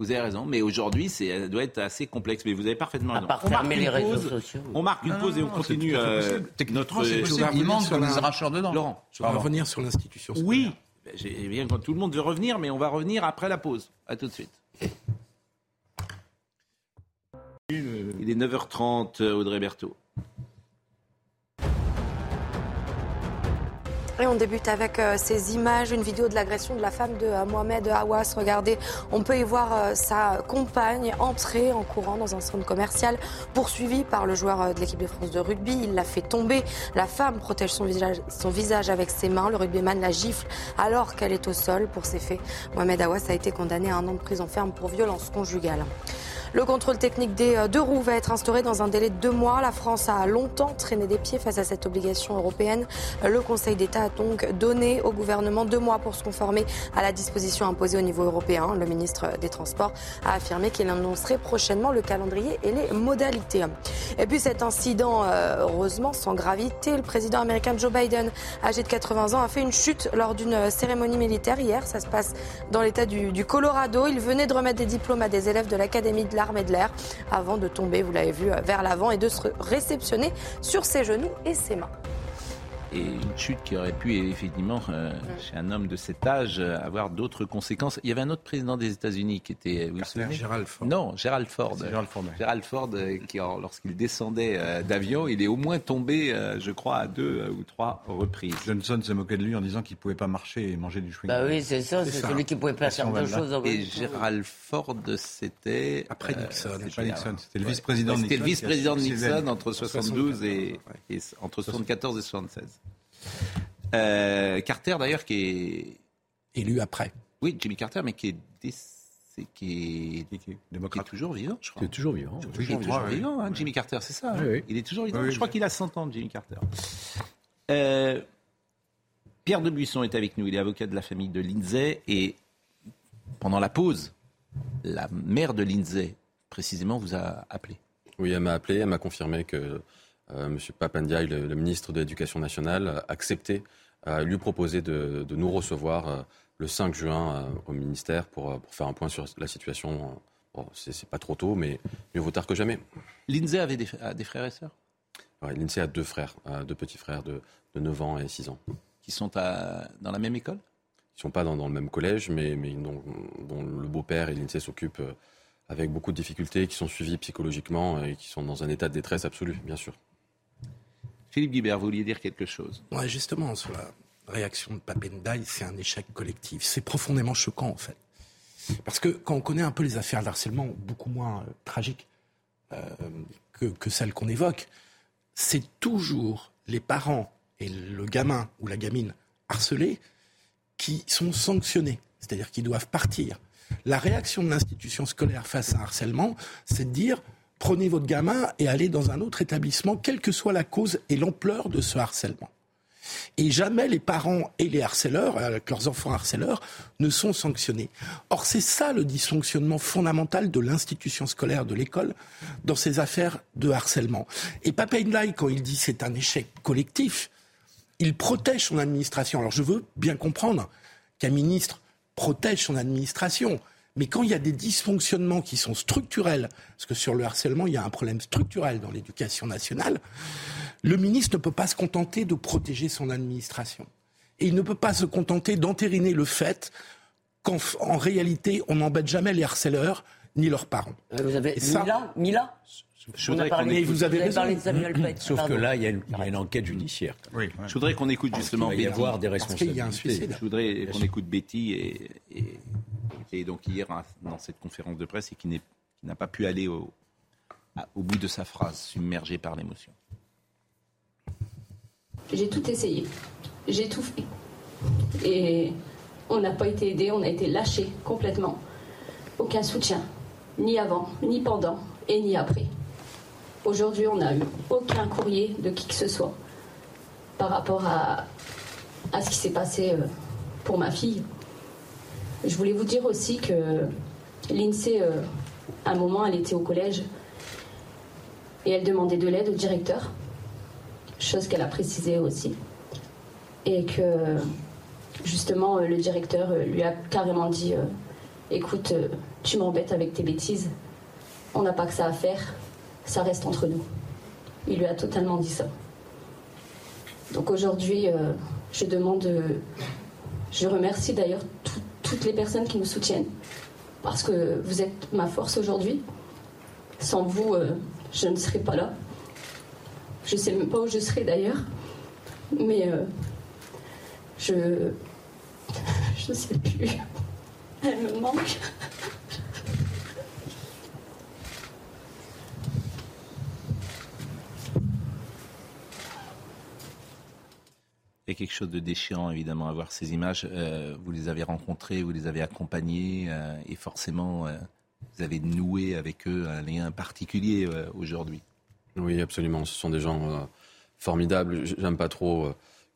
Vous avez raison, mais aujourd'hui, c'est- ça doit être assez complexe. Mais vous avez parfaitement À raison. part On marque les réseaux pause. sociaux. On marque une Non, pause et on non, continue euh, notre. mentent sur arracheurs dedans. Laurent, Je voudrais revenir sur l'institution. oui, Ben, j'ai bien quand tout le monde veut revenir, mais on va revenir après la pause. À tout de suite. Il est 9h30, Audrey Berthaud. On débute avec euh, ces images, une vidéo de l'agression de la femme de euh, Mohamed Hawass. Regardez, on peut y voir euh, sa compagne entrer en courant dans un centre commercial, poursuivie par le joueur de l'équipe de France de rugby. Il l'a fait tomber. La femme protège son visage, son visage avec ses mains. Le rugbyman la gifle alors qu'elle est au sol. Pour ces faits, Mohamed Hawass a été condamné à un an de prison ferme pour violence conjugale. Le contrôle technique des euh, deux roues va être instauré dans un délai de deux mois. La France a longtemps traîné des pieds face à cette obligation européenne. Le Conseil d'État a donc donné au gouvernement deux mois pour se conformer à la disposition imposée au niveau européen. Le ministre des Transports a affirmé qu'il annoncerait prochainement le calendrier et les modalités. Et puis cet incident, euh, heureusement sans gravité, le président américain Joe Biden, âgé de 80 ans, a fait une chute lors d'une cérémonie militaire hier. Ça se passe dans l'état du, Colorado. Il venait de remettre des diplômes à des élèves de l'Académie de l'armée de l'air avant de tomber, vous l'avez vu, vers l'avant et de se réceptionner sur ses genoux et ses mains. Et une chute qui aurait pu effectivement, euh, chez un homme de cet âge, euh, avoir d'autres conséquences. Il y avait un autre président des États-Unis qui était, vous vous souvenez Gérald Ford. Non, Gérald Ford. C'est Gérald Ford, ouais. Gérald Ford, euh, qui, lorsqu'il descendait euh, d'avion, il est au moins tombé, euh, je crois, à deux euh, ou trois reprises. Johnson s'est moqué de lui en disant qu'il ne pouvait pas marcher et manger du chewing-gum. Bah oui, c'est ça, c'est celui qui pouvait pas faire deux choses en Et. Gérald Ford, c'était... Après euh, Nixon. C'était pas Nixon, c'était le vice-président de C'était Nixon. le vice-président de Nixon entre 72 et, et- entre 74 et 76. Euh, Carter d'ailleurs qui est Élu après. oui Jimmy Carter mais qui est déc- qui est, Qui- qui- qui est Démocrate. toujours vivant je crois. C'est toujours vivant. Il est toujours crois, oui. vivant hein, Jimmy Carter c'est ça. hein Oui, oui. Il est toujours vivant. Oui, oui, je crois oui. qu'il a 100 ans Jimmy Carter. Euh, Pierre de Buisson est avec nous. Il est avocat de la famille de Lindsay et pendant la pause la mère de Lindsay précisément vous a appelé. Oui, elle m'a appelé, elle m'a confirmé que euh, M. Papandiaï, le, le ministre de l'Éducation nationale, a accepté, a lui proposé de, de nous recevoir euh, le 5 juin euh, au ministère pour, euh, pour faire un point sur la situation. Bon, c'est pas trop tôt, mais mieux vaut tard que jamais. Lindsay avait des, frères et sœurs? Ouais, L'INSEE a deux frères, euh, deux petits frères de, de 9 ans et 6 ans. qui sont à- dans la même école? Ils sont pas dans, dans le même collège, mais, mais dont, dont le beau-père et l'INSEE s'occupent euh, avec beaucoup de difficultés, qui sont suivis psychologiquement et qui sont dans un état de détresse absolue, bien sûr. Philippe Guibert, vous vouliez dire quelque chose Ouais, justement, sur la réaction de Papendaï, c'est un échec collectif. C'est profondément choquant, en fait. Parce que quand on connaît un peu les affaires d'harcèlement, beaucoup moins euh, tragiques euh, que, que celles qu'on évoque, c'est toujours les parents et le gamin ou la gamine harcelés qui sont sanctionnés, c'est-à-dire qu'ils doivent partir. La réaction de l'institution scolaire face à un harcèlement, c'est de dire prenez votre gamin et allez dans un autre établissement, quelle que soit la cause et l'ampleur de ce harcèlement. Et jamais les parents et les harceleurs, avec leurs enfants harceleurs, ne sont sanctionnés. Or, c'est ça le dysfonctionnement fondamental de l'institution scolaire, de l'école, dans ces affaires de harcèlement. Et Papa Ndai, quand il dit c'est un échec collectif, il protège son administration. Alors, je veux bien comprendre qu'un ministre protège son administration. Mais quand il y a des dysfonctionnements qui sont structurels, parce que sur le harcèlement, il y a un problème structurel dans l'éducation nationale, le ministre ne peut pas se contenter de protéger son administration. Et il ne peut pas se contenter d'entériner le fait qu'en en réalité, on n'embête jamais les harceleurs ni leurs parents. Euh, Vous avez Et ça- Mila, Mila Je On a voudrais qu'on écoute- vous avez Vous avez raison. parlé de Samuel Paty, Sauf pardon. que là, il y a une, il y a une enquête judiciaire. Oui, ouais. Je voudrais qu'on écoute justement Il va y Betty. avoir des Parce qu'il y a un responsabilités. suicide. Je voudrais qu'on écoute Betty et, et, et donc hier hein, dans cette conférence de presse et qui n'est- qui n'a pas pu aller au, bout de sa phrase, submergée par l'émotion. J'ai tout essayé. J'ai tout fait. Et on n'a pas été aidé, on a été lâché complètement. Aucun soutien, ni avant, ni pendant et ni après. Aujourd'hui, on n'a eu aucun courrier de qui que ce soit par rapport à, à ce qui s'est passé euh, pour ma fille. Je voulais vous dire aussi que l'INSEE, euh, à un moment, elle était au collège et elle demandait de l'aide au directeur chose qu'elle a précisée aussi. Et que justement, euh, le directeur euh, lui a carrément dit Écoute, tu m'embêtes avec tes bêtises, on n'a pas que ça à faire, ça reste entre nous. Il lui a totalement dit ça. Donc aujourd'hui, je demande, je remercie d'ailleurs tout- toutes les personnes qui nous soutiennent, parce que vous êtes ma force aujourd'hui. Sans vous, euh, je ne serais pas là. Je sais même pas où je serai d'ailleurs, mais euh, je (laughs) je sais plus. Elle me manque. Y a quelque chose de déchirant, évidemment, à voir ces images. Euh, vous les avez rencontrés, vous les avez accompagnés, euh, et forcément, euh, vous avez noué avec eux un lien particulier aujourd'hui. Oui, absolument. Ce sont des gens formidables. J'aime pas trop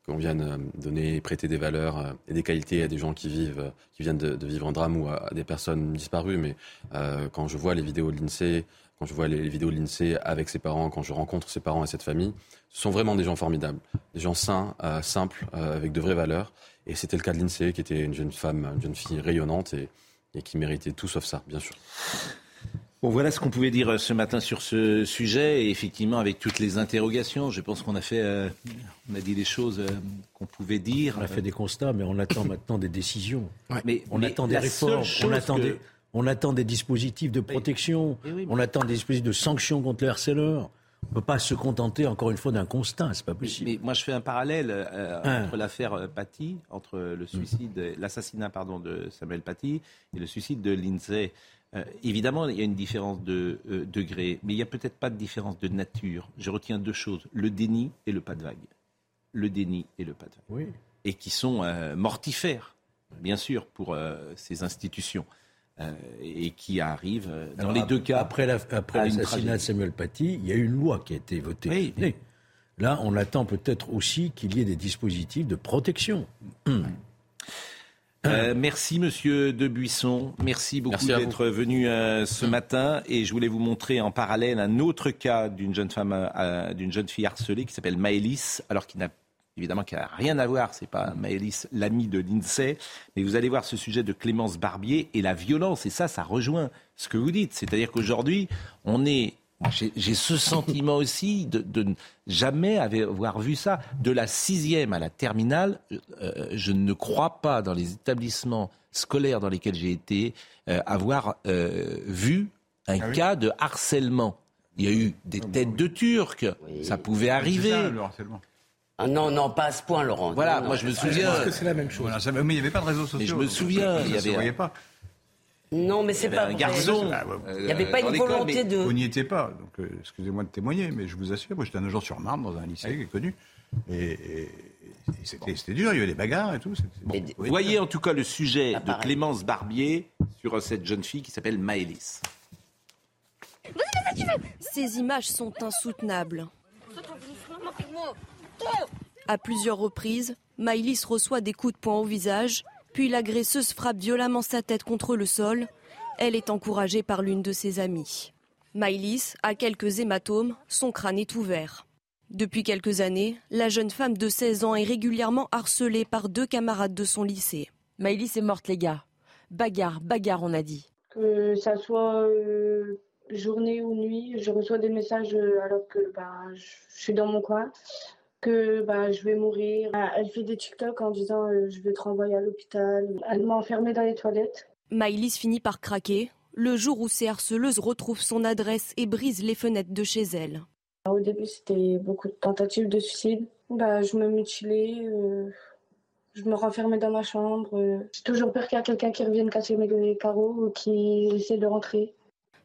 qu'on vienne donner, prêter des valeurs et des qualités à des gens qui vivent, qui viennent de, vivre un drame ou à, à des personnes disparues. Mais quand je vois les vidéos de l'INSEE, quand je vois les, vidéos de l'INSEE avec ses parents, quand je rencontre ses parents et cette famille, ce sont vraiment des gens formidables, des gens sains, euh, simples, euh, avec de vraies valeurs. Et c'était le cas de l'INSEE, qui était une jeune femme, une jeune fille rayonnante et, et qui méritait tout sauf ça, bien sûr. Bon, voilà ce qu'on pouvait dire euh, ce matin sur ce sujet. Et effectivement, avec toutes les interrogations, je pense qu'on a fait, euh, on a dit les choses euh, qu'on pouvait dire. On a fait des constats, mais on attend maintenant des décisions. Mais, On mais attend des la réformes, seule on chose attend, que- des, on attend des dispositifs de protection, oui, mais- on attend des dispositifs de sanctions contre les harceleurs. On ne peut pas se contenter, encore une fois, d'un constat, c'est pas possible. Mais moi, je fais un parallèle euh, Ah. entre l'affaire euh, Paty, entre le suicide, l'assassinat pardon de Samuel Paty et le suicide de Lindsay. Euh, évidemment, il y a une différence de euh, degré, mais il n'y a peut-être pas de différence de nature. Je retiens deux choses le déni et le pas de vague. Le déni et le pas de vague. Oui. Et qui sont mortifères, bien sûr, pour ces institutions. Euh, et qui arrivent euh, dans Alors, les deux cas. Après la- l'assassinat de. Samuel Paty, il y a eu une loi qui a été votée. Oui, mais- Là, on attend peut-être aussi qu'il y ait des dispositifs de protection. (clears throat) Euh, merci Monsieur Debuisson, merci beaucoup Merci vous. d'être venu euh, ce matin et je voulais vous montrer en parallèle un autre cas d'une jeune femme, euh, d'une jeune fille harcelée qui s'appelle Maëlys, alors qui n'a évidemment qui n'a rien à voir, c'est pas Maëlys l'amie de l'Insee, mais vous allez voir ce sujet de Clémence Barbier et la violence et ça, ça rejoint ce que vous dites, c'est-à-dire qu'aujourd'hui on est J'ai ce sentiment aussi de, de ne jamais avoir vu ça. De la sixième à la terminale, euh, je ne crois pas dans les établissements scolaires dans lesquels j'ai été euh, avoir euh, vu un Ah oui cas de harcèlement. Il y a eu des têtes de Turcs, ça pouvait arriver. ça, le harcèlement. Ah non, non, pas à ce point, Laurent. Voilà, Non, moi non. je me souviens. Parce que c'est la même chose. Voilà, ça- mais il n'y avait pas de réseaux sociaux. Mais je me souviens, Ça il y avait voyait pas. Non, mais c'est pas un vrai. garçon. Euh, Il n'y avait pas une volonté mais- de. Vous n'y étiez pas, donc euh, excusez-moi de témoigner, mais je vous assure, moi j'étais un agent sur Marne dans un lycée qui est connu, et, et- et c'était c'était dur, il y avait des bagarres et tout. Vous voyez en tout cas le sujet de. Clémence Barbier sur cette jeune fille qui s'appelle Maëlys. Ces images sont insoutenables. À plusieurs reprises, Maïlis reçoit des coups de poing au visage, puis l'agresseuse frappe violemment sa tête contre le sol. Elle est encouragée par l'une de ses amies. Maïlis a quelques hématomes, son crâne est ouvert. Depuis quelques années, la jeune femme de 16 ans est régulièrement harcelée par deux camarades de son lycée. Maëlys est morte, les gars. Bagarre, bagarre, on a dit. que ça soit euh, journée ou nuit, je reçois des messages euh, alors que bah, je suis dans mon coin, que bah, je vais mourir. Ah, Elle fait des TikTok en disant euh, je vais te renvoyer à l'hôpital. Elle m'a enfermée dans les toilettes. Maïlis finit par craquer. le jour où ces harceleuses retrouvent son adresse et brisent les fenêtres de chez elle. Au début, c'était beaucoup de tentatives de suicide. Bah, je me mutilais, euh, je me renfermais dans ma chambre. euh. J'ai toujours peur qu'il y ait quelqu'un qui revienne casser mes carreaux ou qui essaie de rentrer.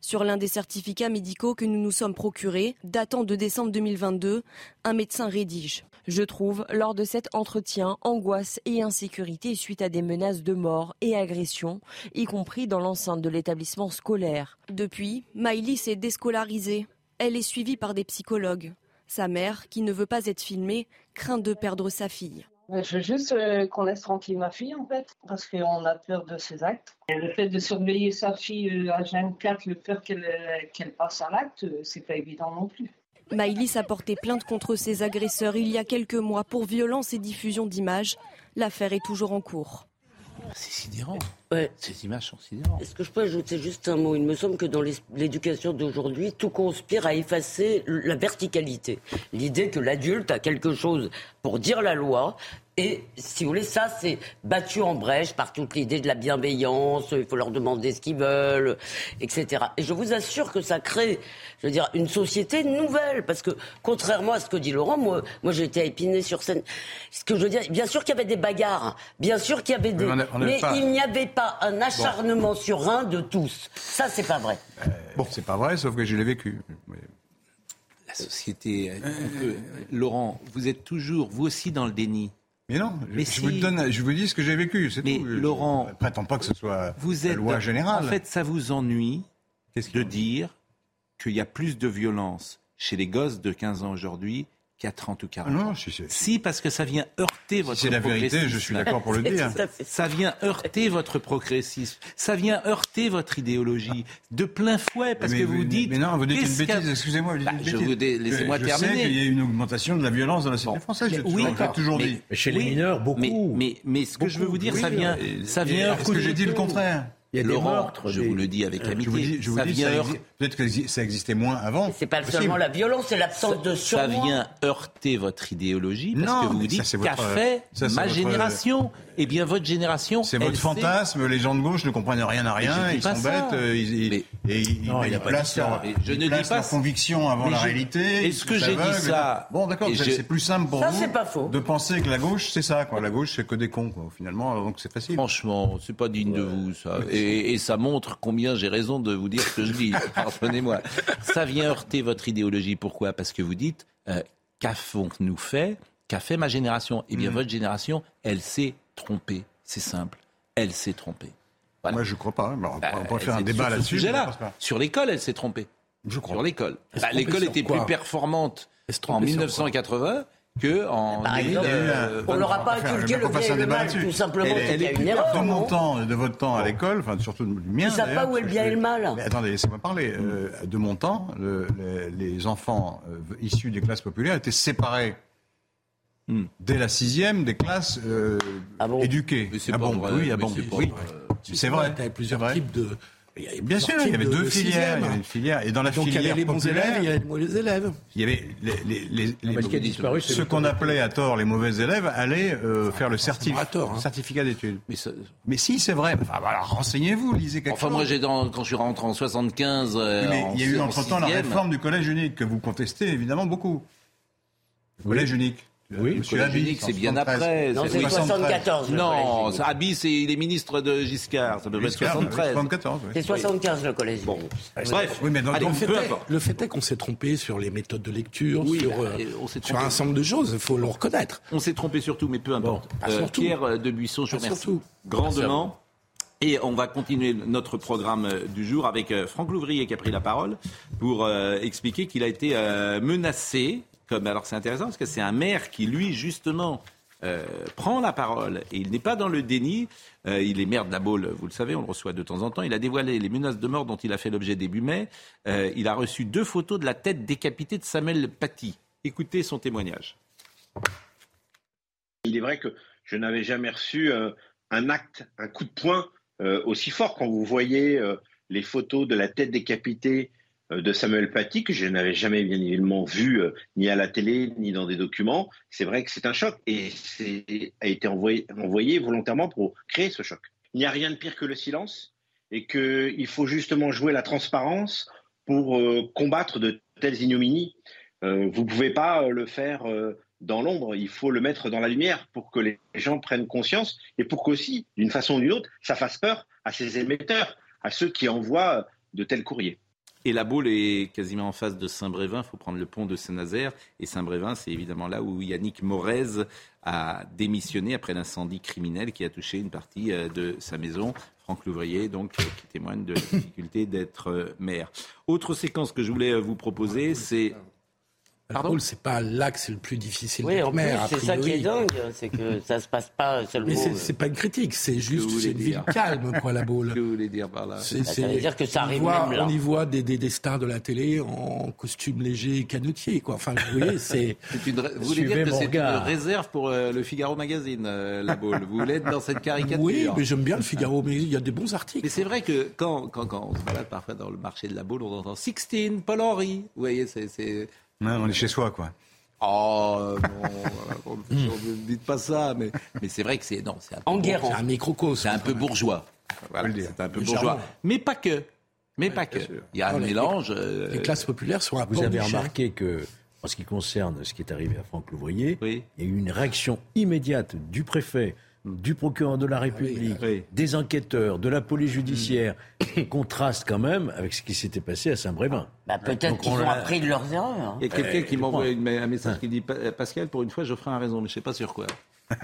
Sur l'un des certificats médicaux que nous nous sommes procurés, datant de décembre 2022, un médecin rédige. Je trouve, lors de cet entretien, angoisse et insécurité suite à des menaces de mort et agressions, y compris dans l'enceinte de l'établissement scolaire. Depuis, Maïlis est déscolarisée. Elle est suivie par des psychologues. Sa mère, qui ne veut pas être filmée, craint de perdre sa fille. Je veux juste euh, qu'on laisse tranquille ma fille, en fait, parce qu'on a peur de ses actes. Le fait de surveiller sa fille euh, à 24, le peur qu'elle euh, qu'elle passe à l'acte, c'est pas évident non plus. Maïlis a porté plainte contre ses agresseurs il y a quelques mois pour violence et diffusion d'images. L'affaire est toujours en cours. C'est sidérant. Ouais. Ces images sont sidérantes. Est-ce que je peux ajouter juste un mot? Il me semble que dans l'éducation d'aujourd'hui, tout conspire à effacer la verticalité. L'idée que l'adulte a quelque chose pour dire la loi. Et si vous voulez, ça, c'est battu en brèche par toute l'idée de la bienveillance, il faut leur demander ce qu'ils veulent, etc. Et je vous assure que ça crée, je veux dire, une société nouvelle. Parce que, contrairement à ce que dit Laurent, moi, moi j'ai été à Épinay sur scène. Ce que je veux dire, bien sûr qu'il y avait des bagarres, bien sûr qu'il y avait des... Mais on a- on n'avait mais pas- il n'y avait pas un acharnement sur un de tous. Ça, c'est pas vrai. Bon, c'est pas vrai, sauf que je l'ai vécu. La société. Laurent, vous êtes toujours, vous aussi, dans le déni. Mais non, Mais je, si. vous donne, je vous dis ce que j'ai vécu, c'est Mais tout. Laurent, je prétends pas que ce soit Vous la êtes. loi générale. En fait, ça vous ennuie de dire qu'il y a plus de violence chez les gosses de 15 ans aujourd'hui qu'à 30 ou 40 Ah non, ans. si c'est- Si, parce que ça vient heurter votre c'est la vérité, je suis d'accord pour le (laughs) dire. Ça vient heurter votre progressisme. Ça vient heurter votre idéologie de plein fouet parce mais que vous, dites. Mais non, vous dites une bêtise, excusez-moi. vous dites Bah, je laissez-moi je terminer. sais qu'il y a une augmentation de la violence dans la société française, j'ai Mais toujours, j'ai toujours mais- dit. Mais chez les oui, mineurs, beaucoup. Mais, mais, mais ce que je veux vous dire, ça Oui, vient, et- ça vient Est-ce que j'ai dit le contraire? Il y a des meurtres, je des- vous le dis avec Je amitié. vous dis, je vous ça dis, vient ça exi- peut-être que ça existait moins avant. C'est pas Possible. seulement la violence, c'est l'absence de Ça surmoi. vient heurter votre idéologie parce Non, que vous ça, dites c'est qu'a votre- fait ça, ma votre- génération. Eh bien, votre génération. C'est votre sait- fantasme, les gens de gauche ne comprennent rien à je rien, ils sont ça. bêtes, euh, ils, ils- Mais- et ils, Non, il ils placent leur, je ils ne dis placent pas leur ça. conviction avant la je- réalité. Est-ce que j'ai dit ça Bon, d'accord, c'est je- c'est plus simple pour Ça, vous c'est pas faux. de penser que la gauche, c'est ça, quoi. La gauche, c'est que des cons, quoi, finalement, donc c'est facile. Franchement, c'est pas digne de vous, ça. Et, et ça montre combien j'ai raison de vous dire ce que je dis. (laughs) Pardonnez-moi. Ça vient heurter votre idéologie. Pourquoi? Parce que vous dites, euh, qu'avons-nous fait Qu'a fait ma génération? Eh Mm. bien, votre génération, elle s'est trompée. C'est simple. Elle s'est trompée. Voilà. Moi, je crois pas. hein. On Bah, pourrait faire un débat là-dessus. Sur l'école, elle s'est trompée. Je crois. Sur l'école. Bah, l'école était plus performante en trompait sur quoi 1980 que en 2000, exemple, euh, on leur a pas inculqué le bien un et le débat mal, là-dessus. tout simplement. Elle- est une erreur. de mon temps, de votre temps à l'école, enfin surtout du mien. Ils savent pas où est le bien et le mal. Mais attendez, laissez-moi parler. Euh, de mon temps, le- le- les enfants euh, issus des classes populaires étaient séparés Hmm. dès la sixième des classes euh, Ah bon éduquées. Mais c'est ah bon, vrai, oui, ah bon, c'est oui. vrai. C'est vrai. Il y avait plusieurs c'est vrai. types de. il y avait Bien sûr, il y avait de- deux de filières. sixième. Il y avait une filière. Et dans la Donc il y filière avait les bons élèves, il y avait les mauvais élèves. il y avait les, les, les, les- mais ce qui a disparu, c'est ceux qu'on appelait à tort les mauvais élèves allaient euh, faire le certif- tort, hein. certificat d'études. mais ça- Mais si, c'est vrai. Enfin, voilà, renseignez-vous, lisez quelque Enfin, chose. moi, j'ai dans, quand je suis rentré en 75. euh, Oui, mais en il y a eu entre-temps la réforme du collège unique que vous contestez évidemment beaucoup. Le collège unique. Oui, Le Monsieur unique, c'est bien 73. après. Non, c'est- c'est oui. 74. le Non, c'est il est ministre de Giscard. Ça devrait être Giscard, 73. 74, oui. C'est 75 le collège. Bon, bref. Oui, mais donc, Allez, donc, Le fait, peu est, importe. le fait est qu'on s'est trompé sur les méthodes de lecture, Oui, sur, bah, euh, on s'est sur un trompé. ensemble de choses, il faut le reconnaître. On s'est trompé surtout, mais peu importe. pas Euh, surtout. Pierre euh, de Buisson, je vous remercie surtout. grandement. Et on va continuer notre programme euh, du jour avec euh, Franck Louvrier qui a pris la parole pour euh, expliquer qu'il a été euh, menacé. Comme, alors c'est intéressant parce que c'est un maire qui, lui, justement, euh, prend la parole et il n'est pas dans le déni. Euh, il est maire de la vous le savez, on le reçoit de temps en temps. Il a dévoilé les menaces de mort dont il a fait l'objet début mai. Euh, il a reçu deux photos de la tête décapitée de Samuel Paty. Écoutez son témoignage. Il est vrai que je n'avais jamais reçu un acte, un coup de poing aussi fort. Quand vous voyez les photos de la tête décapitée de Samuel Paty, que je n'avais jamais bien évidemment vu euh, ni à la télé ni dans des documents, c'est vrai que c'est un choc et a été envoyé, envoyé volontairement pour créer ce choc. Il n'y a rien de pire que le silence. et qu'il faut justement jouer la transparence pour euh, combattre de telles ignominies. Euh, vous ne pouvez pas le faire dans l'ombre, il faut le mettre dans la lumière pour que les gens prennent conscience et pour qu'aussi, d'une façon ou d'une autre, ça fasse peur à ces émetteurs, à ceux qui envoient de tels courriers. Et la boule est quasiment en face de Saint-Brévin. Il faut prendre le pont de Saint-Nazaire. Et Saint-Brévin, c'est évidemment là où Yannick Morez a démissionné après l'incendie criminel qui a touché une partie euh, de sa maison. Franck Louvrier, donc, euh, qui témoigne de la difficulté d'être euh, maire. Autre séquence que je voulais vous proposer, c'est Pardon c'est pas là que c'est le plus difficile oui, d'être maire. C'est ça qui est dingue, c'est que ça se passe pas seulement. Mais c'est pas une critique, c'est juste c'est une ville calme, quoi, la (laughs) boule. Que vous voulez dire par là Ça veut dire que ça arrive on même là. On y voit des, des, des, stars de la télé en costume léger, canotier, quoi. Enfin, vous voyez, (laughs) c'est. Vous voulez dire que c'est une réserve pour euh, le Figaro Magazine, euh, la boule. Vous voulez être dans cette caricature Oui, mais j'aime bien le Figaro Magazine. Il y a des bons articles. Mais c'est vrai que quand, quand, quand on se balade parfois dans le marché de la boule, on entend Sixteen, Paul Henry. Vous voyez, c'est. Non, on est chez soi, quoi. Oh non, (laughs) ne dites pas ça, mais, mais c'est vrai que c'est non, c'est un, c'est un microcosme. C'est un peu bourgeois. Voilà, c'est un peu bourgeois, mais pas que. Mais pas que. Il y a un mélange. Les, les, classes populaires sont à Vous avez remarqué que, en ce qui concerne ce qui est arrivé à Franck Louvrier, oui. il y a eu une réaction immédiate du préfet, du procureur de la République, oui, oui. des enquêteurs, de la police judiciaire, qui contraste quand même avec ce qui s'était passé à Saint-Brévin. Bah, Peut-être qu'ils ont appris de leurs erreurs. Il y a quelqu'un qui m'envoie un message qui dit Pascal, pour une fois, je ferai un raison, mais je ne sais pas sur quoi. (laughs)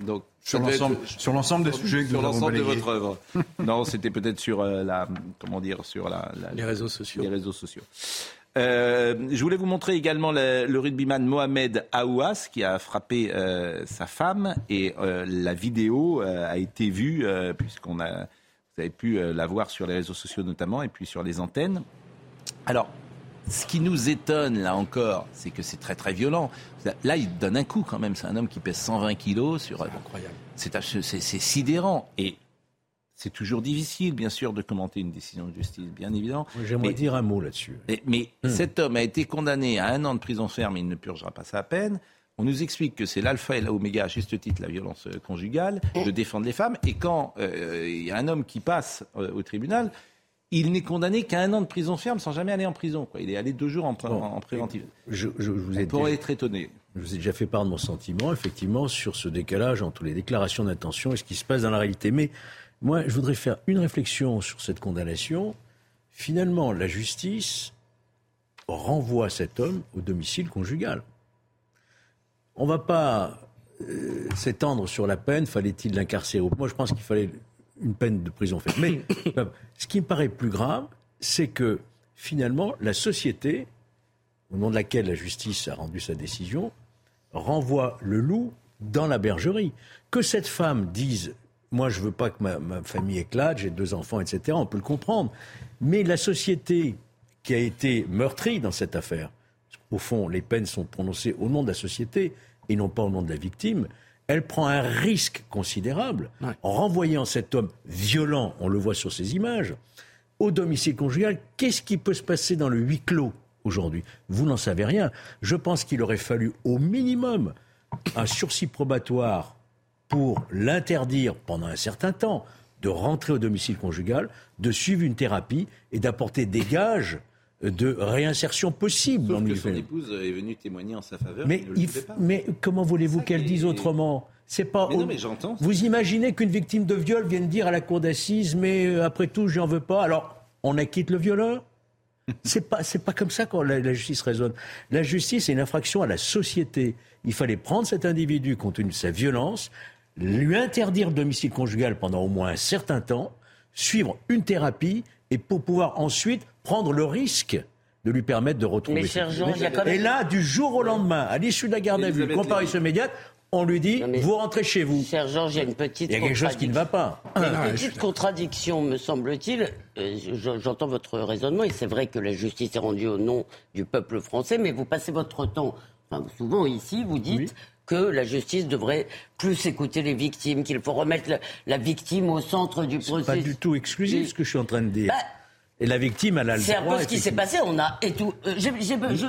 Donc, sur l'ensemble, être... sur l'ensemble des sujets que sur l'ensemble de votre œuvre. (laughs) non, c'était peut-être sur euh, la comment dire sur la, la, les réseaux sociaux. Les réseaux sociaux. Euh, je voulais vous montrer également le, le rugbyman Mohamed Aouas qui a frappé euh, sa femme et euh, la vidéo a été vue puisqu'on a vous avez pu la voir sur les réseaux sociaux notamment et puis sur les antennes. Alors ce qui nous étonne, là encore, c'est que c'est très très violent. Là, il donne un coup quand même. C'est un homme qui pèse 120 kilos. Sur... Incroyable. C'est sidérant. Et c'est toujours difficile, bien sûr, de commenter une décision de justice, bien évidemment. J'aimerais dire un mot là-dessus. Mais, mais hum. cet homme a été condamné à un an de prison ferme. Il ne purgera pas sa peine. On nous explique que c'est l'alpha et l'oméga, à juste titre, la violence conjugale, de défendre les femmes. Et quand euh, il y a un homme qui passe euh, au tribunal, il n'est condamné qu'à un an de prison ferme sans jamais aller en prison. Quoi. Il est allé deux jours en, bon, en préventive. Je, je, je vous ai déjà, être étonné. Je vous ai déjà fait part de mon sentiment, effectivement, sur ce décalage entre les déclarations d'intention et ce qui se passe dans la réalité. Mais moi, je voudrais faire une réflexion sur cette condamnation. Finalement, la justice renvoie cet homme au domicile conjugal. On ne va pas euh, s'étendre sur la peine, fallait-il l'incarcérer Moi, je pense qu'il fallait une peine de prison ferme. Mais (coughs) ce qui me paraît plus grave, c'est que finalement, la société, au nom de laquelle la justice a rendu sa décision, renvoie le loup dans la bergerie. Que cette femme dise moi, je veux pas que ma, ma famille éclate, j'ai deux enfants, etc., on peut le comprendre. Mais la société qui a été meurtrie dans cette affaire, au fond, les peines sont prononcées au nom de la société et non pas au nom de la victime, elle prend un risque considérable ouais. en renvoyant cet homme violent, on le voit sur ces images, au domicile conjugal. Qu'est-ce qui peut se passer dans le huis clos aujourd'hui? Vous n'en savez rien. Je pense qu'il aurait fallu au minimum un sursis probatoire pour l'interdire pendant un certain temps de rentrer au domicile conjugal, de suivre une thérapie et d'apporter des gages de réinsertion possible. Sauf que son épouse est venue témoigner en sa faveur. Mais, il, mais comment voulez-vous qu'elle dise autrement? C'est pas. Mais non, mais j'entends. Vous imaginez qu'une victime de viol vienne dire à la cour d'assises, mais euh, après tout, j'en veux pas. Alors, on acquitte le violeur? (laughs) C'est pas, c'est pas comme ça que la, la, justice raisonne. La justice, c'est une infraction à la société. Il fallait prendre cet individu compte tenu de sa violence, lui interdire le domicile conjugal pendant au moins un certain temps, suivre une thérapie et pour pouvoir ensuite prendre le risque de lui permettre de retrouver. Mais cher Jean, il y a quand Et là, du jour au lendemain, à l'issue de la garde à vue, comparution immédiate, on lui dit, mais- vous rentrez chez vous. Cher Georges, il y a une petite Il y a quelque chose qui ne va pas. Il y a une Ah, je petite contradiction, me semble-t-il. Euh, je- J'entends votre raisonnement et c'est vrai que la justice est rendue au nom du peuple français, mais vous passez votre temps, enfin, souvent ici, vous dites que la justice devrait plus écouter les victimes, qu'il faut remettre la, la victime au centre du C'est processus. pas du tout exclusif ce que je suis en train de dire. Bah, et la victime, elle a le C'est un droit. peu ce qui s'est passé. On a et tout. euh, je-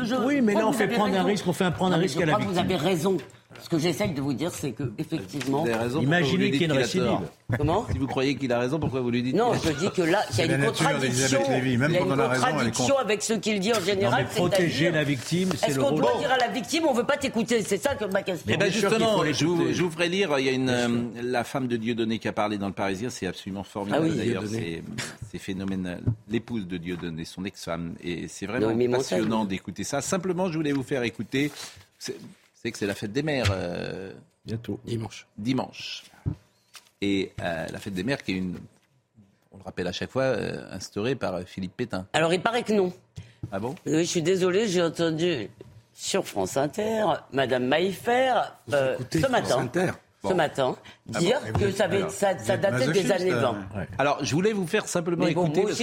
je- Oui, mais là, on fait prendre un risque, on fait un prendre un Non, risque je à la crois que Vous victime. avez raison. Ce que j'essaye de vous dire, c'est que effectivement. Imaginez qu'il y ait une récidive. comment Si vous croyez qu'il a raison, pourquoi vous lui dites Non, je dis que là, il y a une nature contradiction. Lévy. Même il y a quand une on a raison, elle est contradiction contre. avec ce qu'il dit en Non, général. mais protéger c'est-à-dire, la victime, c'est Est-ce le qu'on rôle. doit dire à la victime, on veut pas t'écouter? C'est ça que ma question. Eh ben Bien justement, je vous, l'écouter. je vous ferai lire, il y a une, euh, la femme de Dieudonné qui a parlé dans le Parisien, c'est absolument formidable Ah oui, d'ailleurs, Dieudonné. c'est c'est phénoménal. L'épouse de Dieudonné, son ex-femme, et c'est vraiment Noémie Montagne. passionnant d'écouter ça. Simplement, je voulais vous faire écouter, c'est c'est que c'est la fête des mères euh, Bientôt. Dimanche. dimanche. Et euh, la fête des mères qui est une, on le rappelle à chaque fois, euh, instaurée par Philippe Pétain. Alors, il paraît que non. Ah bon? Oui, je suis désolé, j'ai entendu sur France Inter, Madame Maillefer, euh, Écoutez, ce France matin, Inter? Ce matin, Ah dire bon Et vous que ça, avait- alors, ça, datait des années euh, 20. Alors, je voulais vous faire simplement Mais bon, écouter moi parce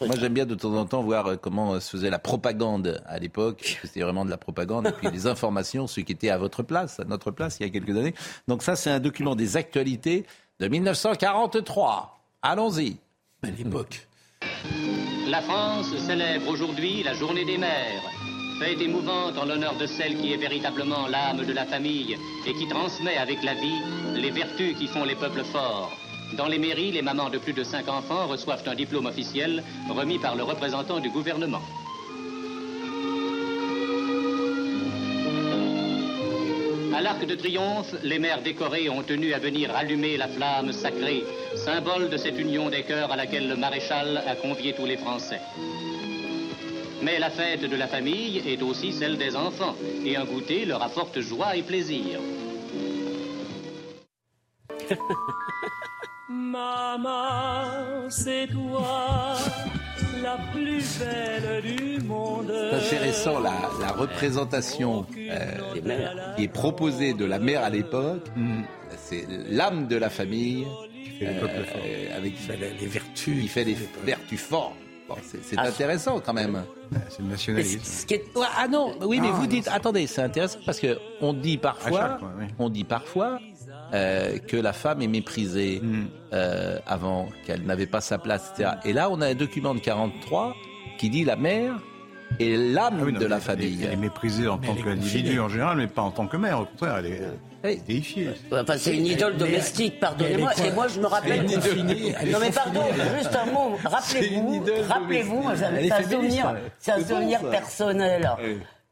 que moi j'aime bien de temps en temps voir euh, comment euh, se faisait la propagande à l'époque. parce que C'était vraiment de la propagande et puis les (laughs) informations, ceux qui étaient à votre place, à notre place il y a quelques années. Donc ça, c'est un document des actualités de 1943. Allons-y. Belle époque. La France célèbre aujourd'hui la journée des mères, fête émouvante en l'honneur de celle qui est véritablement l'âme de la famille et qui transmet avec la vie les vertus qui font les peuples forts. Dans les mairies, les mamans de plus de 5 enfants reçoivent un diplôme officiel remis par le représentant du gouvernement. À l'Arc de Triomphe, les mères décorées ont tenu à venir allumer la flamme sacrée, symbole de cette union des cœurs à laquelle le maréchal a convié tous les Français. Mais la fête de la famille est aussi celle des enfants, et un goûter leur apporte joie et plaisir. (laughs) Maman, c'est toi, la plus belle du monde. C'est intéressant la, la représentation euh, qui est proposée de la mère à l'époque. C'est l'âme de la famille euh, avec les vertus. qui fait les vertus fortes. Bon, c'est c'est Ah. intéressant quand même. C'est le nationalisme. Ce qui est- Ouais, Ah non, oui, mais Ah, vous non, dites, attendez, c'est intéressant parce que on dit parfois, fois, oui. on dit parfois euh, que la femme est méprisée Mm. euh, avant, qu'elle n'avait pas sa place, etc. Et là, on a un document de 43 qui dit la mère est l'âme Ah oui, de la famille. Elle est méprisée en Mais tant qu'individu en général, mais pas en tant que mère. Au contraire, elle est Oui. déifiée. Enfin, c'est une idole domestique, pardonnez-moi. Et moi, je me rappelle. Non, mais pardon, juste un mot. Rappelez-vous, rappelez-vous, c'est un souvenir, c'est un souvenir personnel.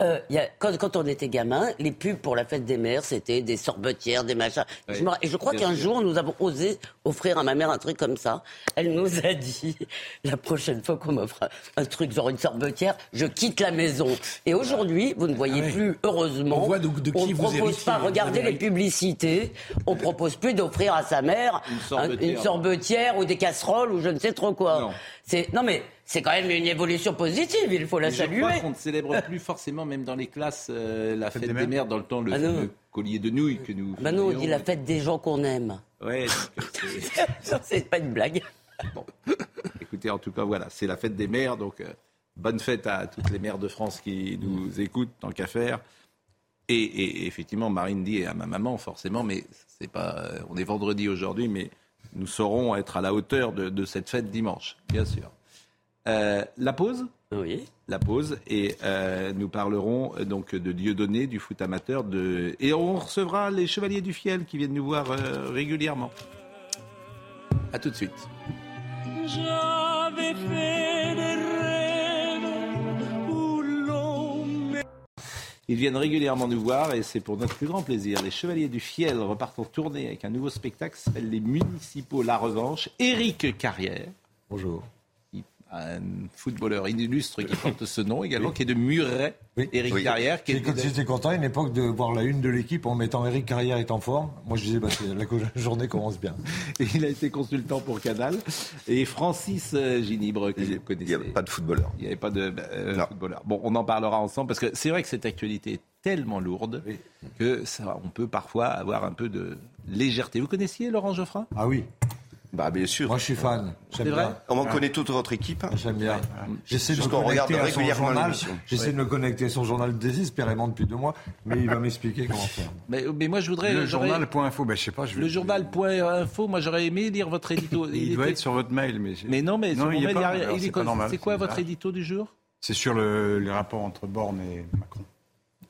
Euh, y a- quand, quand on était gamin, les pubs pour la fête des mères, c'était des sorbetières, des machins. Oui, Je me ra- et je crois qu'un jour, nous avons osé offrir à ma mère un truc comme ça. Elle nous a dit, (laughs) la prochaine fois qu'on m'offre un, un truc, genre une sorbetière, je quitte la maison. Et aujourd'hui, vous ne voyez Ah plus, heureusement, On voit de- de qui ne vous propose héritiez, pas, regardez les publicités, on propose plus d'offrir à sa mère Une un- sorbetière. une sorbetière ou des casseroles ou je ne sais trop quoi. Non. Non mais c'est quand même une évolution positive, il faut la Et je saluer. crois qu'on ne célèbre plus forcément, même dans les classes, euh, la fête des des mères. mères, dans le temps, le Ah collier de nouilles que nous. Bah non, on dit la fête des gens qu'on aime. Ouais, (laughs) euh, c'est- pas une blague. Bon. Écoutez, en tout cas, voilà, c'est la fête des mères, donc euh, bonne fête à toutes les mères de France qui nous écoutent, tant qu'à faire. Et, et- et effectivement, Marine dit à ma maman, forcément, mais c'est pas, euh, on est vendredi aujourd'hui, mais nous saurons être à la hauteur de, de cette fête dimanche, bien sûr. Euh, la pause Oui. la pause et euh, nous parlerons euh, donc de Dieudonné, du foot amateur, de... et on recevra les Chevaliers du Fiel qui viennent nous voir euh, régulièrement. À tout de suite. J'avais fait des rêves où Ils viennent régulièrement nous voir et c'est pour notre plus grand plaisir. Les Chevaliers du Fiel repartent en tournée avec un nouveau spectacle qui s'appelle Les Municipaux La Revanche. Éric Carrière. Bonjour. Un footballeur illustre qui (laughs) porte ce nom également, qui est de Muret. Éric Carrière. Qui J'étais content à une époque de voir la une de l'équipe en mettant Eric Carrière est en forme. Moi je disais, bah, la journée commence bien. Et (laughs) il a été consultant pour Canal. Et Francis euh, Ginibre, que vous connaissez. Il n'y avait pas de footballeur. Il n'y avait pas de euh, footballeur. Bon, on en parlera ensemble parce que c'est vrai que cette actualité est tellement lourde que ça, on peut parfois avoir un peu de légèreté. Vous connaissiez Laurent Geoffrin? Ah oui. Bah bien sûr. Moi je suis fan. J'aime C'est vrai bien. On connaît toute votre équipe. J'aime bien. J'essaie de me connecter à son journal. J'essaie de me connecter à son journal désespérément depuis deux mois, mais il va m'expliquer comment faire. mais, mais moi, je voudrais. Le journal.info, ben, je sais pas. Je Le journal.info, moi j'aurais aimé lire votre (laughs) édito. Il, doit était- être sur votre mail, mais. Mais non, mais sur mon il mail, pas. il Il est c'est quoi- normal, C'est quoi c'est votre édito du jour C'est sur le, les rapports entre Borne et Macron.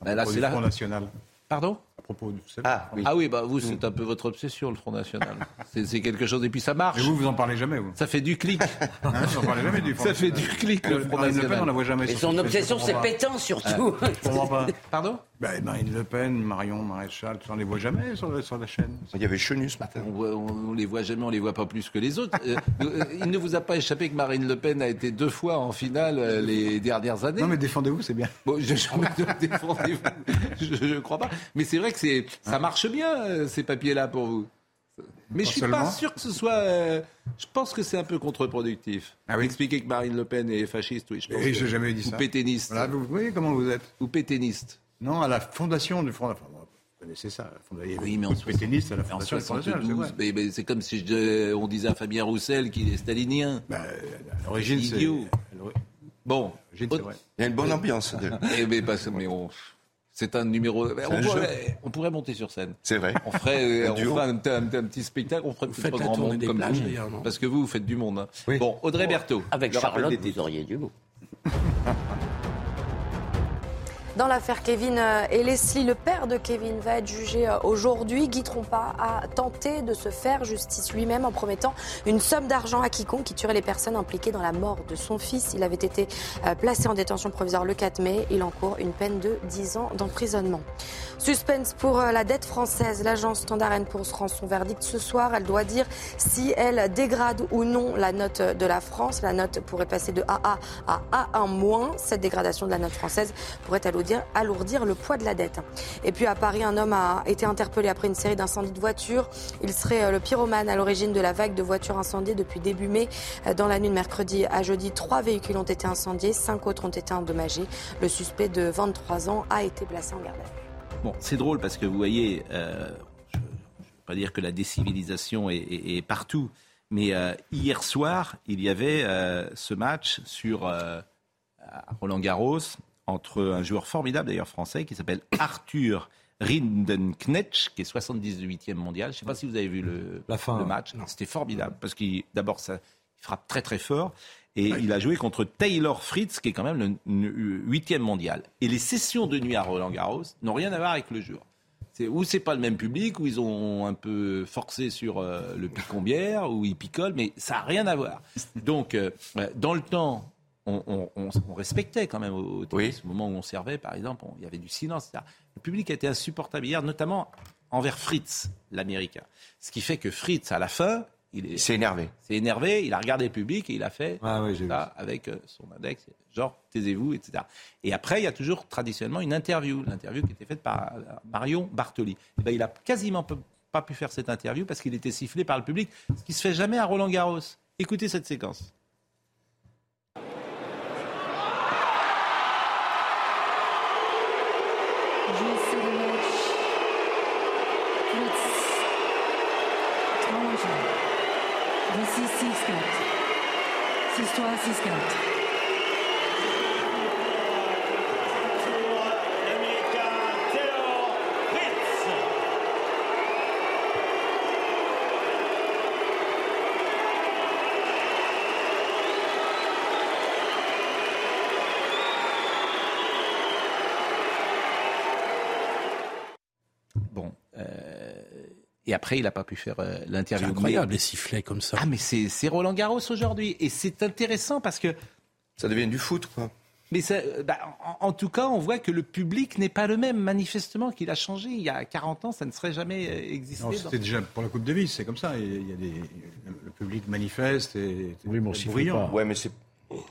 Bah, À là, c'est du là- Front National. Pardon? Propos, vous savez. Ah oui. Ah oui, bah vous, c'est un peu votre obsession, le Front National. (laughs) C'est c'est quelque chose, et puis ça marche. Et vous, vous en parlez jamais, vous Ça fait du clic. Hein, vous en parlez jamais du (laughs) Front Ça fait du clic, le Front Le Pen, National. on la voit jamais. Et son obsession, c'est. Pétain surtout. Pardon? Ben, Marine Le Pen, Marion Maréchal, on les voit jamais sur, la- sur la chaîne? Il y avait Chenu ce matin. on, voit- on- on les voit jamais, on les voit pas plus que les autres. Euh, (laughs) euh, il ne vous a pas échappé que Marine Le Pen a été deux fois en finale euh, les dernières années? Non, mais défendez-vous, c'est bien. Bon, je, je, (laughs) défendez-vous. je, je crois pas. Mais c'est vrai que c'est, ça marche bien ces papiers-là pour vous. Mais Pas je suis seulement. pas sûr que ce soit. euh, je pense que c'est un peu contre-productif. Ah oui? Expliquer que Marine Le Pen est fasciste, oui. Je pense Et que- jamais dit ça. Ou pétainiste. Voilà, vous voyez comment vous êtes Ou pétainiste. Non, à la fondation du Front National. Vous connaissez ça, la fondation. Oui, mais en pétainiste à la fondation du Front National, c'est 72, vrai. mais- mais c'est comme si je- on disait à Fabien Roussel qu'il est stalinien. Ben, à l'origine, c'est. idiot. Bon. l'origine, c'est vrai. Il y a une bonne ambiance. Eh, mais parce- mais on- c'est un numéro. On un pourrait, on pourrait monter sur scène. C'est vrai. On ferait, (laughs) Un on ferait un, un- un petit spectacle, on ferait peut-être grand monde des comme plages, vous. Parce que vous, vous faites du monde. hein. Oui. Bon, Audrey Berthaud. Avec Charlotte, vous auriez du mot. (laughs) Dans l'affaire Kevin euh, et Leslie, le père de Kevin va être jugé euh, aujourd'hui. Guy Trompa a tenté de se faire justice lui-même en promettant une somme d'argent à quiconque qui tuerait les personnes impliquées dans la mort de son fils. Il avait été euh, placé en détention provisoire le 4 mai. Il encourt une peine de 10 ans d'emprisonnement. Suspense pour la dette française. L'agence Standard Poor's rend son verdict ce soir. Elle doit dire si elle dégrade ou non la note de la France. La note pourrait passer de AA à A1-. Cette dégradation de la note française pourrait alourdir, alourdir le poids de la dette. Et puis à Paris, un homme a été interpellé après une série d'incendies de voitures. Il serait euh, le pyromane à l'origine de la vague de voitures incendiées depuis début mai. Euh, Dans la nuit de mercredi à jeudi, trois véhicules ont été incendiés, cinq autres ont été endommagés. Le suspect de 23 ans a été placé en garde à vue. Bon, c'est drôle parce que vous voyez, euh, je ne veux pas dire que la décivilisation est, partout, mais hier soir, il y avait ce match sur Roland Garros entre un joueur formidable d'ailleurs français qui s'appelle (coughs) Arthur Rindenknecht, qui est 78e mondial. Je ne sais pas si vous avez vu le, La fin. le match. C'était formidable parce qu'il d'abord ça il frappe très très fort et il a joué contre Taylor Fritz qui est quand même le n- huitième mondial. Et les sessions de nuit à Roland Garros n'ont rien à voir avec le jour. C'est ou c'est pas le même public, ou ils ont un peu forcé sur euh, le picombière, ou ils picolent, mais ça n'a rien à voir. Donc, euh, euh, dans le temps, on, on- on- on respectait quand même au, au tennis. Au moment où on servait, par exemple, il y avait du silence. etc. Le public a été insupportable hier, notamment envers Fritz, l'Américain. Ce qui fait que Fritz, à la fin, il s'est énervé. s'est énervé, il a regardé le public et il a fait Ah oui, ça avec euh, son index, genre taisez-vous, etc. Et après, il y a toujours traditionnellement une interview, l'interview qui était faite par euh, Marion Bartoli. Et ben, il a quasiment pas pu faire cette interview parce qu'il était sifflé par le public, ce qui se fait jamais à Roland Garros. Écoutez cette séquence. Je sais le match. Fritz. étrange. D'ici 6-4. 6-3, 6-4. Bon. euh, et après, il n'a pas pu faire euh, l'interview. C'est incroyable, Mais- les sifflets comme ça. Ah, mais c'est c'est Roland Garros aujourd'hui. Et c'est intéressant parce que. Ça devient du foot, quoi. Mais ça, euh, bah, en, en tout cas, on voit que le public n'est pas le même, manifestement, qu'il a changé. Il y a 40 ans, ça ne serait jamais euh, existé. Non, dans- c'était déjà pour la Coupe Davis, c'est comme ça. Il y a des, le public manifeste et Oui, mais on siffle bruyant. pas. Ouais, mais c'est.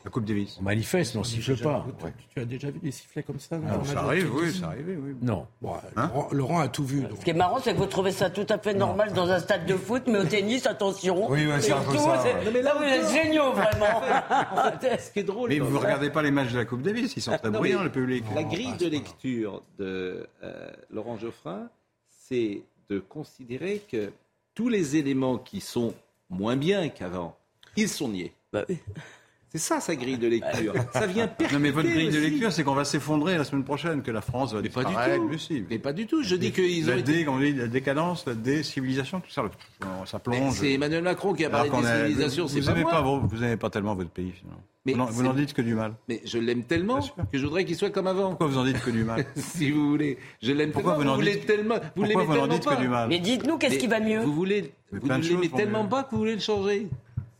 La Coupe Davis. On manifeste, on siffle pas. Tu as déjà vu des sifflets comme ça Ah, ça arrive, oui, ça arrive, oui. Non. Bon, Laurent, Laurent a tout vu. donc. Ce qui est marrant, c'est que vous trouvez ça tout à fait normal dans un stade de foot, mais au tennis, attention. Oui, ouais, c'est un peu tout, ça, ouais. Non, mais là, vous êtes géniaux, vraiment. (laughs) Ce qui est drôle. Mais vous ne regardez pas les matchs de la Coupe Davis, ils sont très Non, bruyants, le public. La grille de lecture de euh, Laurent Geoffrin, c'est de considérer que tous les éléments qui sont moins bien qu'avant, ils sont niés. Bah oui. C'est ça sa grille de lecture. ça vient percuter Non, mais votre grille de lecture, c'est qu'on va s'effondrer la semaine prochaine, que la France va Mais pas du tout. Mais si. Mais pas du tout. Je dis qu'ils ont la, été- dé, comme on dit, la décadence, la décivilisation, tout ça, ça plonge. C'est Emmanuel Macron qui a parlé de civilisation, c'est pas moi. pas Vous n'aimez pas tellement votre pays, finalement. Mais vous n'en- dites que du mal. Mais je l'aime tellement que je voudrais qu'il soit comme avant. Pourquoi vous en dites que du mal (laughs) si vous voulez. Je l'aime Pourquoi tellement, vous n'en vous, voulez dites- tellement, vous pourquoi l'aimez vous n'en tellement dites que du mal Mais dites-nous, qu'est-ce qui va mieux Vous voulez, vous l'aimez tellement pas que vous voulez le changer.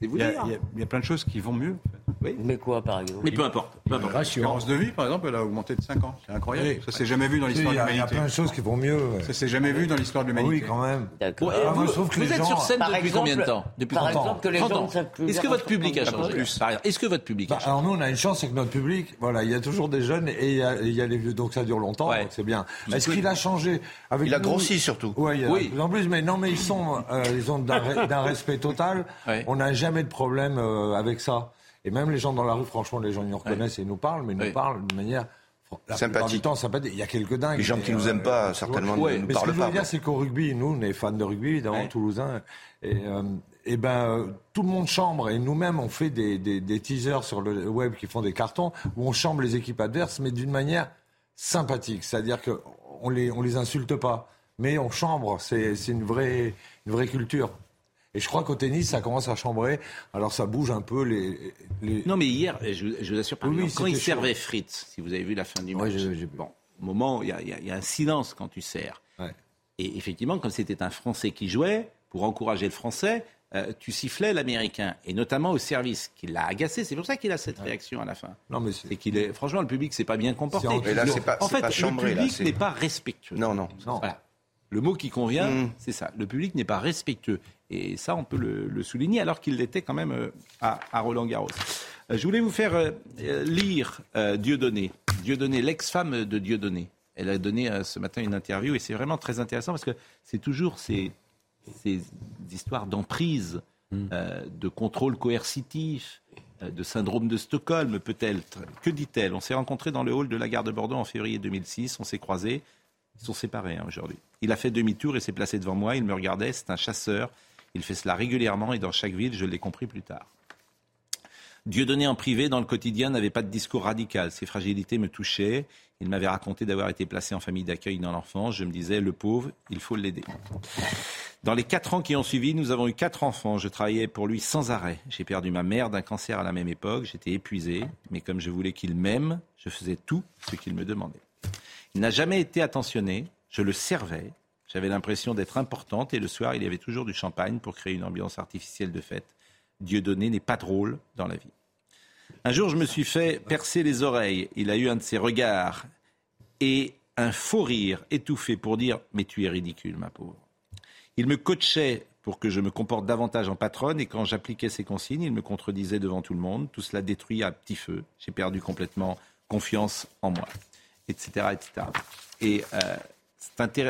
C'est vous Il y, a, dire. il y a plein de choses qui vont mieux. Mais quoi, par exemple Mais peu importe. Peu importe. L'espérance de vie, par exemple, elle a augmenté de 5 ans. C'est incroyable. Oui. Ça s'est jamais vu dans l'histoire Il de a- il y a l'humanité. plein de choses qui vont mieux. ouais. Ça s'est jamais vu dans l'histoire de Ah l'humanité. oui, quand même. Ah, moi, je trouve que vous les êtes gens- sur scène Par depuis exemple- combien de temps Depuis par 30 ans. exemple, que les 30 gens ans. plus Est-ce que votre public a changé exemple, Est-ce que votre public a changé alors nous, on a une chance, c'est que notre public, voilà, il y a toujours des jeunes et il y a, il y a les vieux, donc ça dure longtemps, donc c'est bien. Est-ce qu'il a changé avec Il a grossi surtout. Ouais, il y a Oui. de plus en plus, mais non, mais ils sont, euh, ils ont d'un re- d'un respect total. On n'a jamais de problème euh, avec ça. Et même les gens dans la rue, franchement, les gens ils nous reconnaissent et ils nous parlent, mais ils nous parlent de manière la Sympathique. temps sympathique. Il y a quelques dingues. Les gens qui nous euh, aiment pas, certainement, ouais. ne nous Mais ce que parlent je veux pas. dire, c'est qu'au rugby, nous, on est fans de rugby, évidemment, Ouais. toulousains. Et, euh, et ben, euh, tout le monde chambre. Et nous-mêmes, on fait des, des, des teasers sur le web qui font des cartons où on chambre les équipes adverses, mais d'une manière sympathique. C'est-à-dire qu'on les, on les insulte pas, mais on chambre. C'est c'est une vraie, une vraie culture. Et je crois qu'au tennis, ça commence à chambrer. Alors ça bouge un peu les. les... Non, mais hier, je, je vous assure, par Oui, oui, exemple, quand il chaud. servait Fritz, si vous avez vu la fin du Ouais, match, j'ai- j'ai- bon, au moment, où il y, a- y y un silence quand tu sers. Ouais. Et effectivement, comme c'était un Français qui jouait, pour encourager le Français, euh, tu sifflais l'Américain, et notamment au service, qui l'a agacé. C'est pour ça qu'il a cette réaction à la fin. Non, mais c'est- C'est qu'il est, franchement, le public s'est pas bien comporté. En- Et là, c'est pas, en fait, pas chambré. le public n'est pas respectueux. Non, non. Non. Voilà. Le mot qui convient, Mm. c'est ça. Le public n'est pas respectueux. Et ça, on peut le, le souligner, alors qu'il l'était quand même euh, à, à Roland-Garros. Euh, je voulais vous faire euh, lire Dieudonné. Dieudonné, l'ex-femme de Dieudonné. Elle a donné ce matin une interview et c'est vraiment très intéressant parce que c'est toujours ces, ces histoires d'emprise, euh, de contrôle coercitif, de syndrome de Stockholm peut-être. Que dit-elle? On s'est rencontrés dans le hall de la gare de Bordeaux en février 2006, on s'est croisés. Ils sont séparés hein, aujourd'hui. Il a fait demi-tour et s'est placé devant moi. Il me regardait. C'est un chasseur. Il fait cela régulièrement et dans chaque ville, je l'ai compris plus tard. Dieudonné en privé, dans le quotidien, n'avait pas de discours radical. Ses fragilités me touchaient. Il m'avait raconté d'avoir été placé en famille d'accueil dans l'enfance. Je me disais, le pauvre, il faut l'aider. Dans les quatre ans qui ont suivi, nous avons eu quatre enfants. Je travaillais pour lui sans arrêt. J'ai perdu ma mère d'un cancer à la même époque. J'étais épuisé. Mais comme je voulais qu'il m'aime, je faisais tout ce qu'il me demandait. Il n'a jamais été attentionné. Je le servais. J'avais l'impression d'être importante. Et le soir, il y avait toujours du champagne pour créer une ambiance artificielle de fête. Dieudonné n'est pas drôle dans la vie. Un jour, je me suis fait percer les oreilles. Il a eu un de ses regards et un faux rire étouffé pour dire Mais tu es ridicule, ma pauvre. Il me coachait pour que je me comporte davantage en patronne et quand j'appliquais ses consignes, il me contredisait devant tout le monde. Tout cela détruit à petit feu. J'ai perdu complètement confiance en moi, etc. etc. Et euh,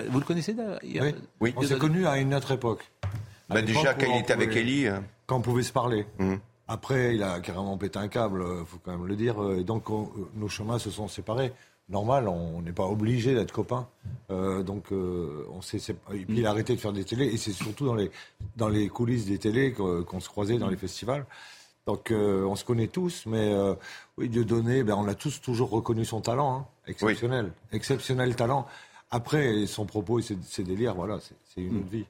Vous le connaissez d'ailleurs Oui, Oui. on s'est connus à une autre époque. À Bah, l'époque déjà, quand il était avec Ellie. euh, Quand on pouvait se parler. Mhm. Après, il a carrément pété un câble, il faut quand même le dire. euh, Et donc, on- euh, nos chemins se sont séparés. Normal, on n'est pas obligé d'être copains. Euh, donc, euh, on s'est sépa- Et puis, il a arrêté de faire des télés. Et c'est surtout dans les, dans les coulisses des télés qu'on se croisait dans les festivals. Donc, euh, on se connaît tous. Mais euh, oui, Dieudonné, ben, on a tous toujours reconnu son talent. hein. Exceptionnel. Exceptionnel talent. Après, son propos et ses, ses délires, voilà, c'est une autre vie.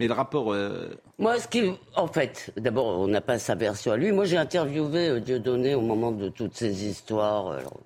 Mais le rapport. euh, Moi, ce qui, en fait, d'abord, on n'a pas sa version à lui. Moi, j'ai interviewé euh, Dieudonné au moment de toutes ces histoires. Alors,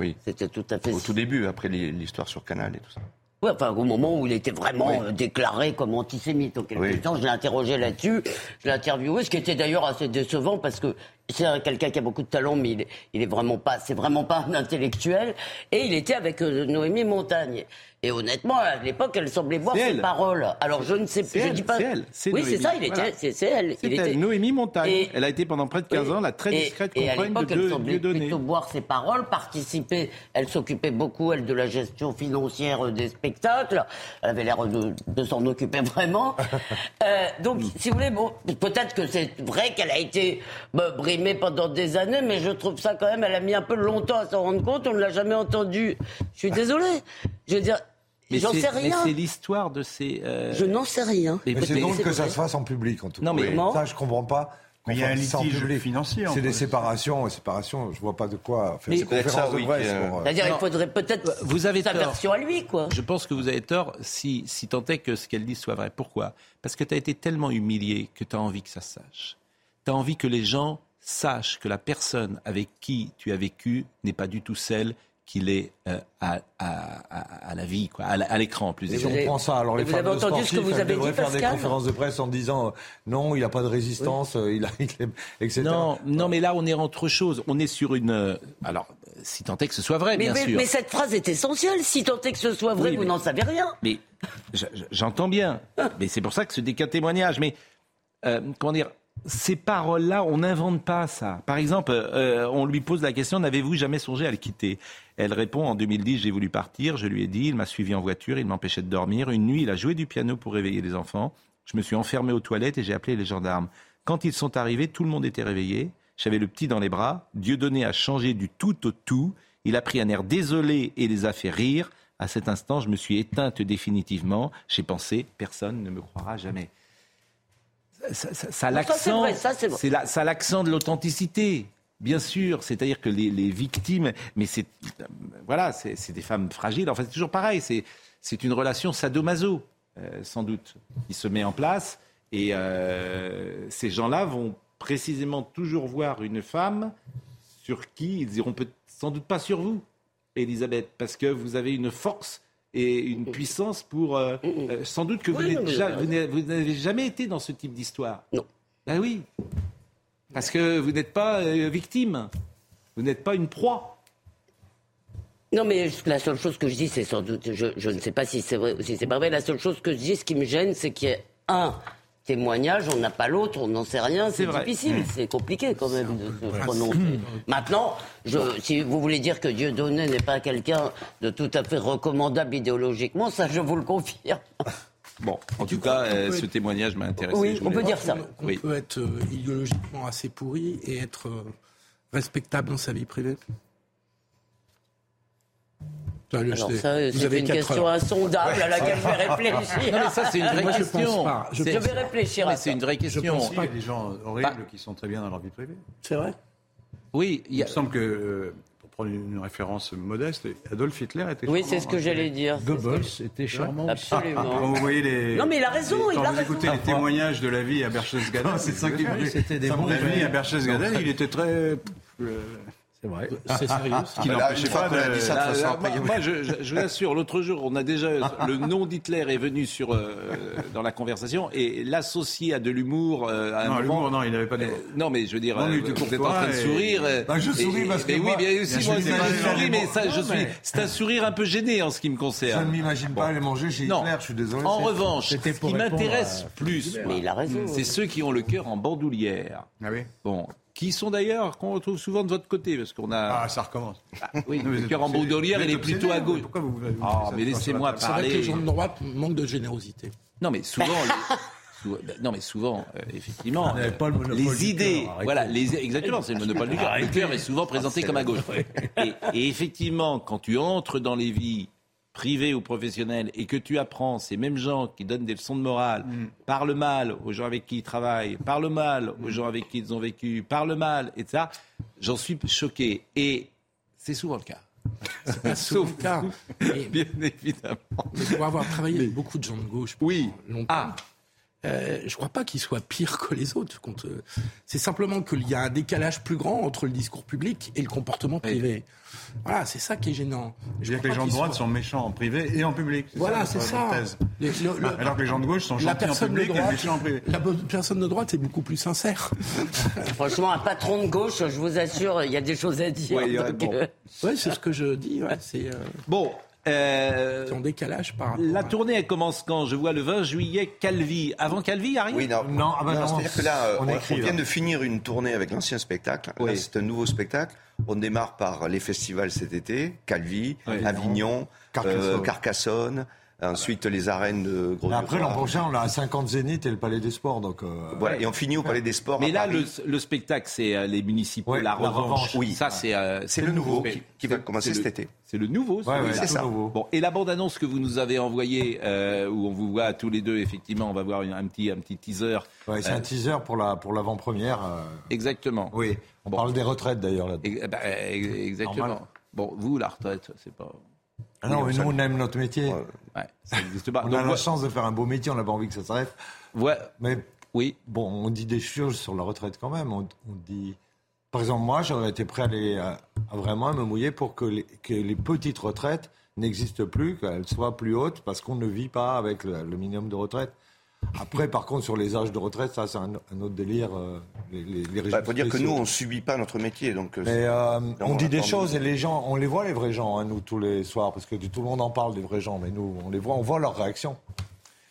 Oui. C'était tout à fait. Au tout début, après l'histoire sur Canal et tout ça. Ouais, enfin, au moment où il était vraiment Oui. euh, déclaré comme antisémite, en quelque Oui. temps, je l'ai interrogé là-dessus, je l'ai interviewé, ce qui était d'ailleurs assez décevant parce que c'est un- quelqu'un qui a beaucoup de talent, mais il est, il est vraiment pas, c'est vraiment pas un intellectuel. Et il était avec euh, Noémie Montagne. Et honnêtement, à l'époque, elle semblait boire ses elle. paroles. Alors je ne sais plus, C'est je elle, dis pas. c'est elle, oui, c'est ça, il était, Voilà. c'est, elle. Il elle, était... Noémie Montagne. Et- Elle a été pendant près de 15 Oui. ans la très Et- discrète et, à compagne l'époque, elle semblait plutôt boire ses paroles, participer. Elle s'occupait beaucoup, elle, de la gestion financière euh, des spectacles. Elle avait l'air de, de s'en occuper vraiment. (laughs) Euh, donc, si vous voulez, bon, peut-être que c'est vrai qu'elle a été bah, brimée pendant des années, mais je trouve ça quand même, elle a mis un peu longtemps à s'en rendre compte. On ne l'a jamais entendu. Je suis désolée. Je veux dire, Mais j'en sais Mais rien. c'est l'histoire de ces. euh, Je n'en sais rien. mais Mais c'est drôle que ça vrai. se fasse en public, en tout cas. Non, mais- Comment Ça, je comprends pas Mais il y a un Enfin, litige financier C'est des les- séparations, séparations. Je vois pas de quoi. Mais- Peut-être conférences ça, de oui, presse pour, euh, C'est-à-dire, il faudrait peut-être Vous avez sa tort. version à lui, quoi. Je pense que vous avez tort si, si tant est que ce qu'elle dit soit vrai. Pourquoi? Parce que tu as été tellement humilié que tu as envie que ça se sache. Tu as envie que les gens sachent que la personne avec qui tu as vécu n'est pas du tout celle qu'il est euh, à, à- à- à la vie, quoi, à l'écran plus Et si on exactement. prend ça, alors les vous femmes avez entendu ce que vous avez dit, faire des conférences de presse en disant euh, non, il n'a pas de résistance, euh, il a, (laughs) il est- etc. Non, non, mais là on est entre choses. On est sur une. euh, Alors, si tant est que ce soit vrai, Mais, bien mais- sûr. mais cette phrase est essentielle. Si tant est que ce soit vrai, Oui, vous n'en savez rien. Mais j'entends bien. (laughs) Mais c'est pour ça que ce n'est qu'un témoignage. Mais euh, comment dire ces paroles-là, on n'invente pas ça. Par exemple, euh, on lui pose la question n'avez-vous jamais songé à le quitter? Elle répond en 2010 j'ai voulu partir. Je lui ai dit il m'a suivi en voiture, il m'empêchait de dormir. Une nuit, il a joué du piano pour réveiller les enfants. Je me suis enfermé aux toilettes et j'ai appelé les gendarmes. Quand ils sont arrivés, tout le monde était réveillé. J'avais le petit dans les bras. Dieudonné a changé du tout au tout. Il a pris un air désolé et les a fait rire. À cet instant, je me suis éteinte définitivement. J'ai pensé, personne ne me croira jamais. Ça, ça- ça a Non, ça, c'est l'accent, ça, la- l'accent de l'authenticité. Bien sûr, c'est-à-dire que les, les victimes, mais c'est voilà, c'est des femmes fragiles. En fait, c'est toujours pareil. C'est c'est une relation sadomaso, euh, sans doute, qui se met en place. Et euh, ces gens-là vont précisément toujours voir une femme sur qui ils iront peut sans doute pas sur vous, Elisabeth, parce que vous avez une force et une puissance pour euh, euh, sans doute que vous Oui, ja- vous avez vous n'avez jamais été dans ce type d'histoire. Non. Ben oui, parce que vous n'êtes pas euh, victime, vous n'êtes pas une proie. Non, mais la seule chose que je dis, c'est sans doute, je, je ne sais pas si c'est vrai ou si c'est pas vrai. La seule chose que je dis, ce qui me gêne, c'est qu'il y ait un témoignage, on n'a pas l'autre, on n'en sait rien, c'est difficile, c'est compliqué quand même de se prononcer. Maintenant, je, si vous voulez dire que Dieu donné n'est pas quelqu'un de tout à fait recommandable idéologiquement, ça je vous le confirme. (laughs) Bon, en tout cas, euh, ce être- témoignage m'a intéressé. Oui, on peut dire ça. Oui. peut être euh, idéologiquement assez pourri et être euh, respectable dans sa vie privée Alors sais. ça, Vous c'est avez une question heures. insondable à laquelle je vais réfléchir. Non, mais ça, c'est une vraie Moi, je question. pense pas. Je Je vais réfléchir Mais c'est une vraie question. pense Il y a des gens horribles qui sont très bien dans leur vie privée. C'est vrai Oui, il Il y a- me semble que, euh, pour prendre une référence modeste, Adolf Hitler était Oui, c'est ce que hein. j'allais dire. ce que- Goebbels était charmant. aussi. Quand Absolument. vous voyez les. Non, mais il a raison, Quand il a vous raison. écoutez les témoignages de la vie à Berchtesgaden, c'est ça qui c'était des bons La vie à Berchtesgaden, il était très. Euh, C'est vrai. C'est sérieux Ce (laughs) qui une fois pas qu'on a de. dit ça, de façon, après, moi, moi, je, je- je vous assure, l'autre jour, on a déjà le nom d'Hitler est venu sur euh, dans la conversation et l'associer à de l'humour. euh, à un Non, l'humour, non, il n'avait pas de. Euh, non, mais je veux dire, Non, euh, était vous êtes en train de sourire. euh, Bah, je souris et- parce que mais oui, bien aussi, je moi, je souris, mais ça, je suis. mais- C'est un sourire un peu gêné en ce qui me Je concerne. ne m'imagine pas aller manger chez Non. Hitler, je suis désolé. En revanche, ce qui m'intéresse plus, c'est ceux qui ont le cœur en bandoulière. Ah oui Bon, qui sont d'ailleurs qu'on retrouve souvent de votre côté, parce qu'on a. Ah, ça recommence. Ah, oui, Non, le cœur en il est plutôt à gauche. Pourquoi vous, vous Ah, mais laissez-moi table C'est vrai que parler. les gens de droite manquent de générosité. Non, mais souvent, (laughs) les- ben, non, mais souvent, euh, effectivement, pas le monopole les du idées, cœur, voilà, les, exactement, c'est le monopole du cœur. Le cœur est souvent présenté comme à gauche. Et, et effectivement, quand tu entres dans les vies privées ou professionnelles et que tu apprends ces mêmes gens qui donnent des leçons de morale, parlent mal aux gens avec qui ils travaillent, parlent mal aux gens avec qui ils ont vécu, parlent mal, etc., j'en suis choqué. Et c'est souvent le cas. C'est pas (laughs) souvent le cas. (laughs) Bien évidemment. mais pour avoir travaillé avec beaucoup de gens de gauche pendant Oui. longtemps, Ah. Euh, je crois pas qu'ils soient pires que les autres. Euh, C'est simplement qu'il y a un décalage plus grand entre le discours public et le comportement privé. Voilà, c'est ça qui est gênant. Je C'est-à-dire que crois les gens de droite sont méchants en privé et en public. Voilà, c'est ça. le- le- Alors que les gens de gauche sont gentils en public et méchants en privé. la personne de droite est beaucoup plus sincère. (laughs) Franchement, un patron de gauche, je vous assure, il y a des choses à dire. Ouais, il y a- donc, bon. euh, ouais, c'est ce que je dis. ouais, euh, Bon. Euh, en décalage par rapport La à- tournée, elle commence quand? Je vois le 20 juillet, Calvi. Avant Calvi, il n'y a rien? Oui, non. Non, ah bah non, C'est-à-dire que là, euh, on on, écrit, on vient de finir une tournée avec l'ancien spectacle. Oui. c'est un nouveau spectacle. On démarre par les festivals cet été, Calvi, Oui. Avignon, Carcassonne. euh, Carcassonne, Ensuite, les arènes de gros. Mais après, l'an prochain, on a 50 Zénith et le Palais des Sports. Donc, euh, Voilà, et on finit au Palais des Sports. Mais à là, le, Paris. le spectacle, c'est euh, les municipaux, Ouais, la, la revanche. revanche. Oui, ça, c'est. euh, C'est le nouveau qui, qui va commencer cet le- été. C'est le nouveau, Ouais, celui-là. ouais, c'est ça. nouveau. Bon, et la bande-annonce que vous nous avez envoyée, euh, où on vous voit tous les deux, effectivement, on va voir une- un petit, un petit teaser. Ouais, c'est Euh, un teaser pour la pour l'avant-première. euh, Exactement. oui, on parle des retraites d'ailleurs là. Et- bah, euh, exactement. Normal. Bon, vous, la retraite, c'est pas. Ah non, mais nous on aime notre métier. Ouais, ça n'existe pas. On Donc, a la chance de faire un beau métier, on n'a pas envie que ça s'arrête. ouais, Mais oui. bon, on dit des choses sur la retraite quand même. On, on dit, par exemple, moi, j'aurais été prêt à, aller, à, à vraiment me mouiller pour que les, que les petites retraites n'existent plus, qu'elles soient plus hautes, parce qu'on ne vit pas avec le, le minimum de retraite. Après, par contre, sur les âges de retraite, ça, c'est un, un autre délire. euh, les, les, les Il régimes faut dire que nous, on subit pas notre métier. Donc, euh, Mais euh, on on dit des choses et les gens, on les voit les vrais gens, hein, nous tous les soirs, parce que tout le monde en parle des vrais gens, mais nous on les voit, on voit leurs réactions.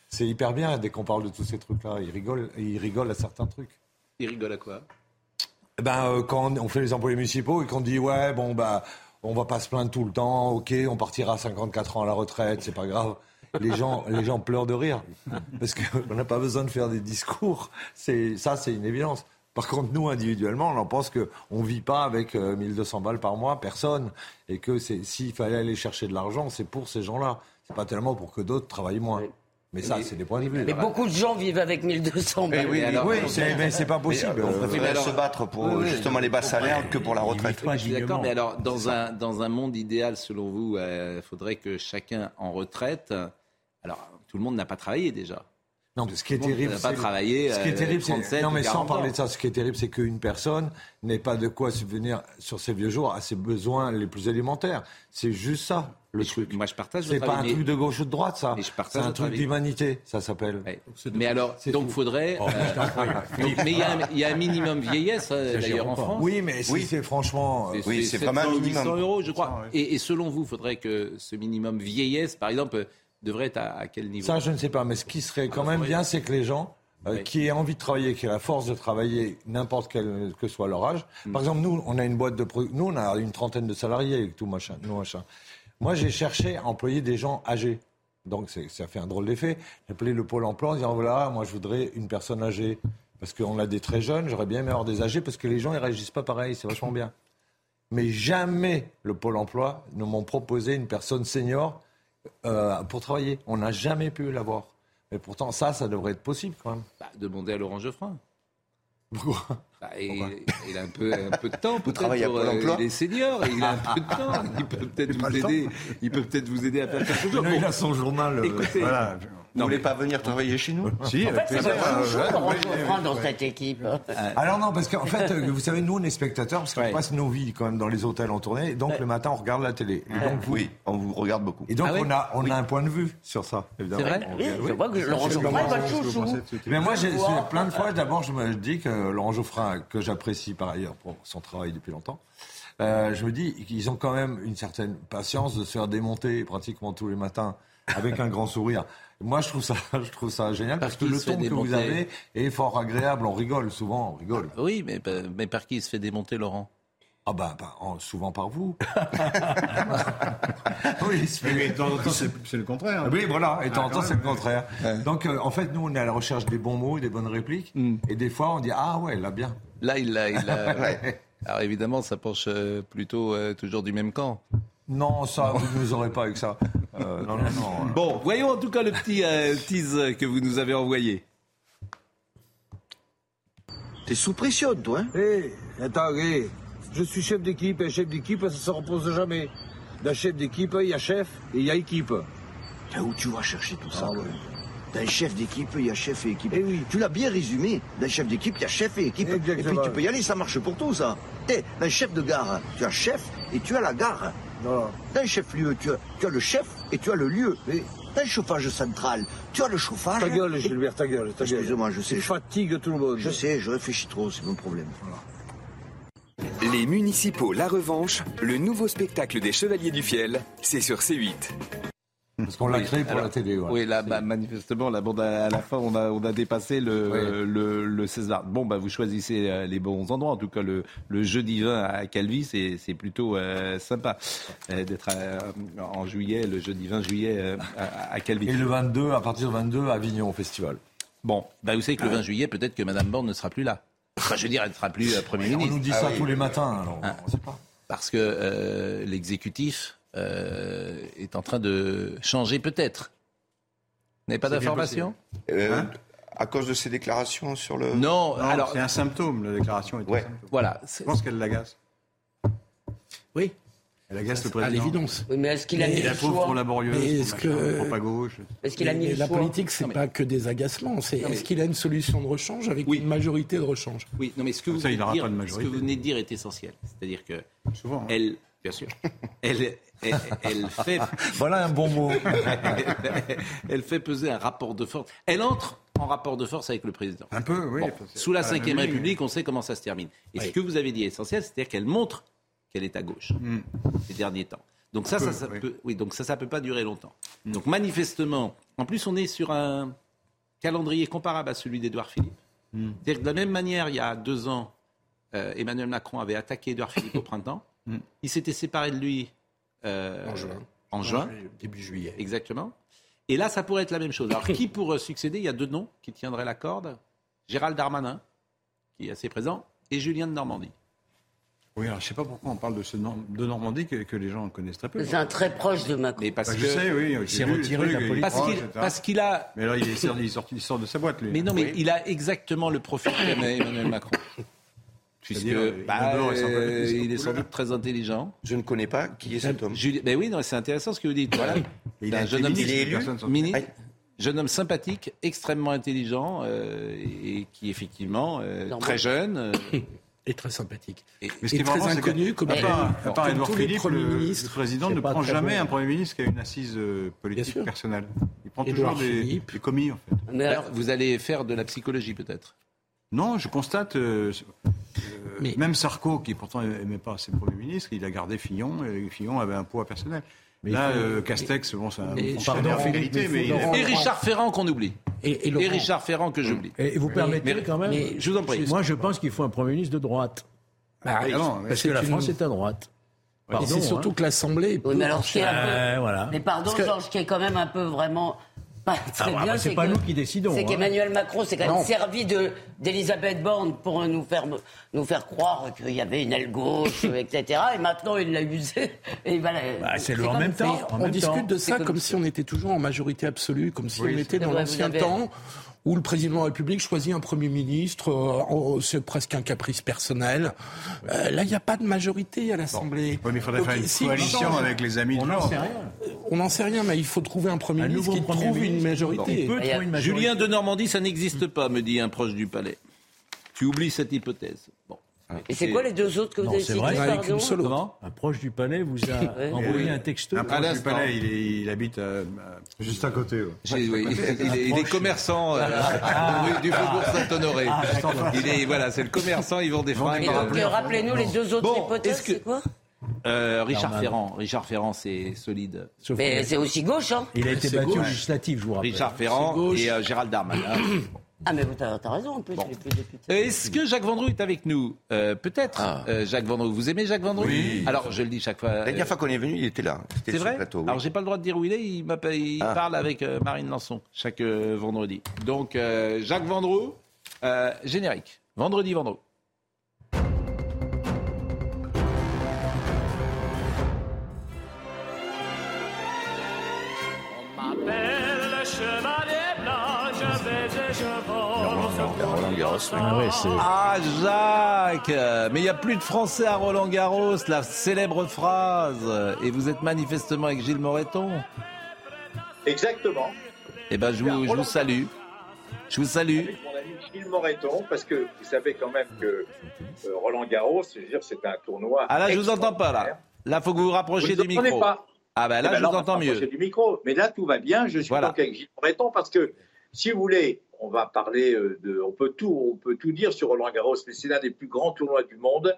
C'est hyper bien dès qu'on parle de tous ces trucs-là, ils rigolent, ils rigolent à certains trucs. Il rigole à quoi? Ben euh, quand on fait les employés municipaux et qu'on dit ouais bon bah on va pas se plaindre tout le temps, ok on partira à 54 ans à la retraite, c'est pas grave. Les gens, les gens pleurent de rire parce qu'on n'a pas besoin de faire des discours. C'est ça, c'est une évidence. Par contre, nous individuellement, on en pense que on vit pas avec euh, 1200 balles par mois, personne, et que c'est s'il fallait aller chercher de l'argent, c'est pour ces gens-là. C'est pas tellement pour que d'autres travaillent moins. Mais ça, c'est des points de vue. Mais beaucoup de gens vivent avec 1200 balles. oui, oui, c'est- mais c'est pas possible. Mais, euh, on Euh, préfère alors- se battre pour Oui, oui, justement les bas salaires que pour la retraite. Je suis d'accord, mais alors, dans un, dans un monde idéal, selon vous, il faudrait que chacun en retraite. Alors, tout le monde n'a pas travaillé déjà. Non, mais ce qui est Tout terrible, pas c'est- travaillé, Ce qui est euh, terrible, c'est 37 non mais sans 40 parler de ça, ce qui est terrible, c'est qu'une personne n'ait pas de quoi subvenir sur ses vieux jours à ses besoins les plus élémentaires. C'est juste ça le truc. Moi, je partage. C'est pas un truc mais- de gauche ou de droite, ça. C'est un truc d'humanité, ça s'appelle. Mais alors, donc, faudrait. Oh, euh, donc, (laughs) mais il y, a un- il y a un minimum vieillesse, euh, d'ailleurs, en France. Oui, mais si c'est franchement. euh, C'est- c'est 700, 800 euros, je crois. Et, et selon vous, il faudrait que ce minimum vieillesse, par exemple, devrait être à, à quel niveau Ça, je ne sais pas. Mais ce qui serait quand même bien, c'est que les gens euh, qui aient envie de travailler, qui aient la force de travailler, n'importe quel que soit leur âge. Mm. Par exemple, nous, on a une boîte de nous, on a une trentaine de salariés avec tout machin, nous machin. Moi, j'ai cherché à employer des gens âgés. Donc, ça fait un drôle d'effet. J'ai appelé le pôle emploi en disant voilà, moi, je voudrais une personne âgée parce qu'on a des très jeunes. J'aurais bien aimé avoir des âgés parce que les gens ils réagissent pas pareil. C'est vachement bien. Mais jamais le pôle emploi ne m'ont proposé une personne senior euh, pour travailler. On n'a jamais pu l'avoir. Mais pourtant, ça, ça devrait être possible quand même. Bah, Demandez à Laurent Geoffrin. Pourquoi? Bah, il, il a un peu, un peu de temps peut-être pour, euh, emploi? il est senior, il a un peu de temps. (laughs) Il peut peut-être vous aider. Il peut peut-être vous aider à faire (laughs) quelque chose. Il a son journal. euh, Écoutez, voilà. Vous voulez pas venir travailler chez nous Si, En fait, c'est pas Euh, ouais, ouais, dans ouais. cette équipe. Alors non, parce qu'en fait, euh, vous savez, nous, on est spectateurs, parce qu'on passe nos vies quand même dans les hôtels en tournée, et donc le matin, on regarde la télé. Et donc, vous, Oui, on vous regarde beaucoup. et donc Ah ouais on, a, on a un point de vue sur ça, évidemment. C'est vrai Oui, je vois que Laurent Geoffrin est peux chouchou. Mais moi, j'ai j'ai- plein de fois, d'abord, je me dis que Laurent Geoffrin, que j'apprécie par ailleurs pour son travail depuis longtemps, euh, je me dis qu'ils ont quand même une certaine patience de se faire démonter pratiquement tous les matins avec un grand sourire. Moi, je trouve ça, (laughs) je trouve ça génial Par parce que le il ton que vous avez est fort agréable. On rigole souvent, on rigole. Oui, mais, mais par qui il se fait démonter, Laurent? Ah bah, bah, en- souvent par vous. (laughs) oui, il se fait- Mais de temps en temps, c'est le contraire. Oui, voilà, et de temps en Ah, temps, quand c'est le contraire. Donc, euh, en fait, nous, on est à la recherche des bons mots, des bonnes répliques. Et des fois, on dit Ah ouais, là, bien. Là, il l'a. il l'a- (laughs) Ouais. Alors évidemment, ça penche euh, plutôt euh, toujours du même camp. Non, ça, vous ne nous aurez pas avec ça. Euh, non, non, non. Bon, voyons en tout cas le petit euh, tease que vous nous avez envoyé. T'es sous pression, toi, hein Hé, attends, hé. Je suis chef d'équipe et chef d'équipe, ça se repose jamais. D'un chef d'équipe, il y a chef et il y a équipe. Tiens, Où tu vas chercher tout ça Ah ouais. D'un chef d'équipe, il y a chef et équipe. Eh oui. Tu l'as bien résumé. D'un chef d'équipe, il y a chef et équipe. Exactement. Et puis tu peux y aller, ça marche pour tout, ça. Eh, d'un chef de gare, tu as chef et tu as la gare. D'un chef-lieu, tu as, tu as le chef et tu as le lieu. D'un chauffage central, tu as le chauffage. Ta gueule, Gilbert, ta gueule, ta gueule. Excuse-moi, je sais. Tu fatigues tout le monde. Je sais, je réfléchis trop, c'est mon problème. Les municipaux La Revanche, le nouveau spectacle des Chevaliers du Fiel, c'est sur C8. Parce qu'on l'a créé pour Alors, la télé. Oui, là, bah, manifestement, la bande à, à la fin, on a, on a dépassé le, le, le 16 mars. Bon, bah, vous choisissez euh, les bons endroits. En tout cas, le, le jeudi 20 à Calvi, c'est plutôt euh, sympa euh, d'être en juillet, le jeudi 20 juillet à, à Calvi. Et le 22, à partir du 22, à Avignon au festival. Bon, bah, vous savez que le 20 juillet, peut-être que Madame Borne ne sera plus là. Enfin, je veux dire, elle ne sera plus Premier On ministre. nous dit ça tous les matins, alors Hein. on sait pas. Parce que l'exécutif est en train de changer peut-être. Vous n'avez pas d'informations Euh, Hein à cause de ses déclarations sur le. Non, Non, alors c'est un symptôme, la déclaration est un symptôme. voilà. Je pense qu'elle l'agace. Oui. Elle agace le À président. l'évidence. Oui, mais est-ce qu'il a mis Et la le pauvre choix trop laborieuse, Mais est-ce que- trop à gauche. Est-ce qu'il a mis Mais le la choix politique, c'est mais- pas que des agacements. C'est Non, mais- est-ce qu'il a une solution de rechange avec Oui. une majorité de rechange? Oui, non, mais ce que, vous ça, dire, pas ce que vous venez de dire est essentiel. C'est-à-dire que Souvent. hein. elle, bien sûr, elle, (laughs) elle, elle fait, (laughs) Voilà un bon mot. (laughs) elle fait peser un rapport de force. Elle entre en rapport de force avec le président. Un peu, oui. Bon, sous la Ve. République, on sait comment ça se termine. Et ce que vous avez dit est essentiel, c'est-à-dire qu'elle montre qu'elle est à gauche Mm. ces derniers temps. Donc ça, Peu, ça, ça oui. peut, oui, donc ça, ça peut pas durer longtemps. Donc manifestement, en plus, on est sur un calendrier comparable à celui d'Édouard Philippe. Mm. C'est-à-dire que de la même manière, il y a deux ans, euh, Emmanuel Macron avait attaqué Édouard Philippe au printemps. Mm. Il s'était séparé de lui En juin. en juin, Début juillet. exactement. Et là, ça pourrait être la même chose. Alors, qui pour succéder? Il y a deux noms qui tiendraient la corde. Gérald Darmanin, qui est assez présent, et Julien de Normandie. Oui, alors je ne sais pas pourquoi on parle de, ce Nor- de Normandie que, que les gens connaissent très peu. C'est un très proche de Macron. Mais parce Bah, que je sais, oui. Il s'est retiré de la politique. parce qu'il etc. parce qu'il a Mais là, il, est, il, sort, il sort de sa boîte, lui. Mais non, mais il a exactement le profil qu'Emmanuel Macron. (coughs) Puisque euh, bah, euh, il est sans doute très intelligent. Je ne connais pas qui est cet homme. Julie- ben oui, non, c'est intéressant ce que vous dites. Voilà. (coughs) Il C'est a un jeune homme, ministre, il est élu personne s'en- mini- Ah, jeune homme sympathique, extrêmement intelligent euh, et qui effectivement euh, très jeune. euh, (coughs) Et très sympathique. et- Mais ce qui est très inconnu, que, comme à part, à part Edouard Philippe, le, le président ne prend jamais bon. un Premier ministre qui a une assise euh, politique personnelle. Il prend toujours des, commis, en fait. Mais alors, vous allez faire de la psychologie peut-être? Non, je constate, euh, euh, Mais- même Sarko, qui pourtant n'aimait pas ses premiers ministres, il a gardé Fillon, et Fillon avait un poids personnel. Mais Là, faut- euh, Castex, bon, c'est un Mais- fonctionnaire pardon, d'égalité, mais Et Richard Ferrand qu'on oublie. Et, et Et Richard Ferrand que j'oublie. Et vous permettez mais- quand même. mais- Je vous en prie. Moi, je pense qu'il faut un Premier ministre de droite. Bah, Ah non, Parce c'est que la une- France est à droite. Et c'est surtout hein. que l'Assemblée. est oui, mais alors, ce qui est un peu- Euh, voilà. Mais pardon, que- Georges, qui est quand même un peu vraiment pas très bah, bien, bah, c'est pas que- nous qui décidons, C'est hein. qu'Emmanuel Macron s'est quand même Non. servi de d'Elisabeth Borne pour nous faire nous faire croire qu'il y avait une aile gauche, (laughs) etc. Et maintenant, il l'a usé. Et Bah, c'est le en même temps. En on même discute temps. de ça comme si on était toujours en majorité absolue, comme si Oui, on était dans l'ancien temps où le président de la République choisit un Premier ministre, euh, c'est presque un caprice personnel. Euh, là, il n'y a pas de majorité à l'Assemblée. Oui, mais il faudrait Donc, faire une s'il coalition change- avec les amis On de n'en l'ordre. sait rien. On n'en sait rien, mais il faut trouver un Premier Un ministre qui Premier trouve une majorité. Une majorité. Julien de Normandie, ça n'existe pas, me dit un proche du palais. Tu oublies cette hypothèse. Bon. Et c'est quoi les deux autres que vous Non, avez cités, pardon une seule Un proche du palais vous a (laughs) envoyé un texto. Un proche du palais, il, est- il habite à- Juste à côté. ouais. Oui, il, est, il est commerçant euh, rue du Faubourg Saint-Honoré. il est voilà, c'est le commerçant, ils vont des Et fringues. donc, euh, rappelez-nous les deux autres Bon, hypothèses, c'est quoi Euh, Richard. Ferrand, Richard Ferrand, c'est solide. Sauf Mais c'est aussi gauche, hein Il a été battu législatives, je vous rappelle. Richard Ferrand et euh, Gérald Darmanin. (clears throat) Ah, mais vous t'as t'as raison, en plus, il est plus député. Est-ce que Jacques Vendroux est avec nous Euh, Peut-être. Ah. Euh, Jacques Vendroux, vous aimez Jacques Vendroux Oui. Alors, je le dis chaque fois. La euh, dernière fois qu'on est venu, il était là. C'était C'est vrai plateau. oui. Alors, j'ai pas le droit de dire où il est. Il, Ah. parle avec euh, Marine Lançon chaque euh, vendredi. Donc, euh, Jacques Vendroux, euh, générique. Vendredi, Vendroux. m'appelle le chevalier Roland Garros. oui. Ah ouais. Ah, Jacques Mais il n'y a plus de Français à Roland Garros, la célèbre phrase. Et vous êtes manifestement avec Gilles Moreton Exactement. Eh ben, je vous, je vous salue. Je vous salue. Avec mon ami Gilles Moreton, parce que vous savez quand même que euh, Roland Garros, je veux dire, c'est un tournoi. Ah là, je vous entends pas, là. Là, faut que vous vous rapprochiez Vous du micro. pas. Ah ben là, Eh ben je là, vous entends mieux. du micro. Mais là, tout va bien. Je suis Voilà. donc avec Gilles Moreton parce que, si vous voulez, on va parler euh, de, on peut tout, on peut tout dire sur Roland Garros, mais c'est l'un des plus grands tournois du monde.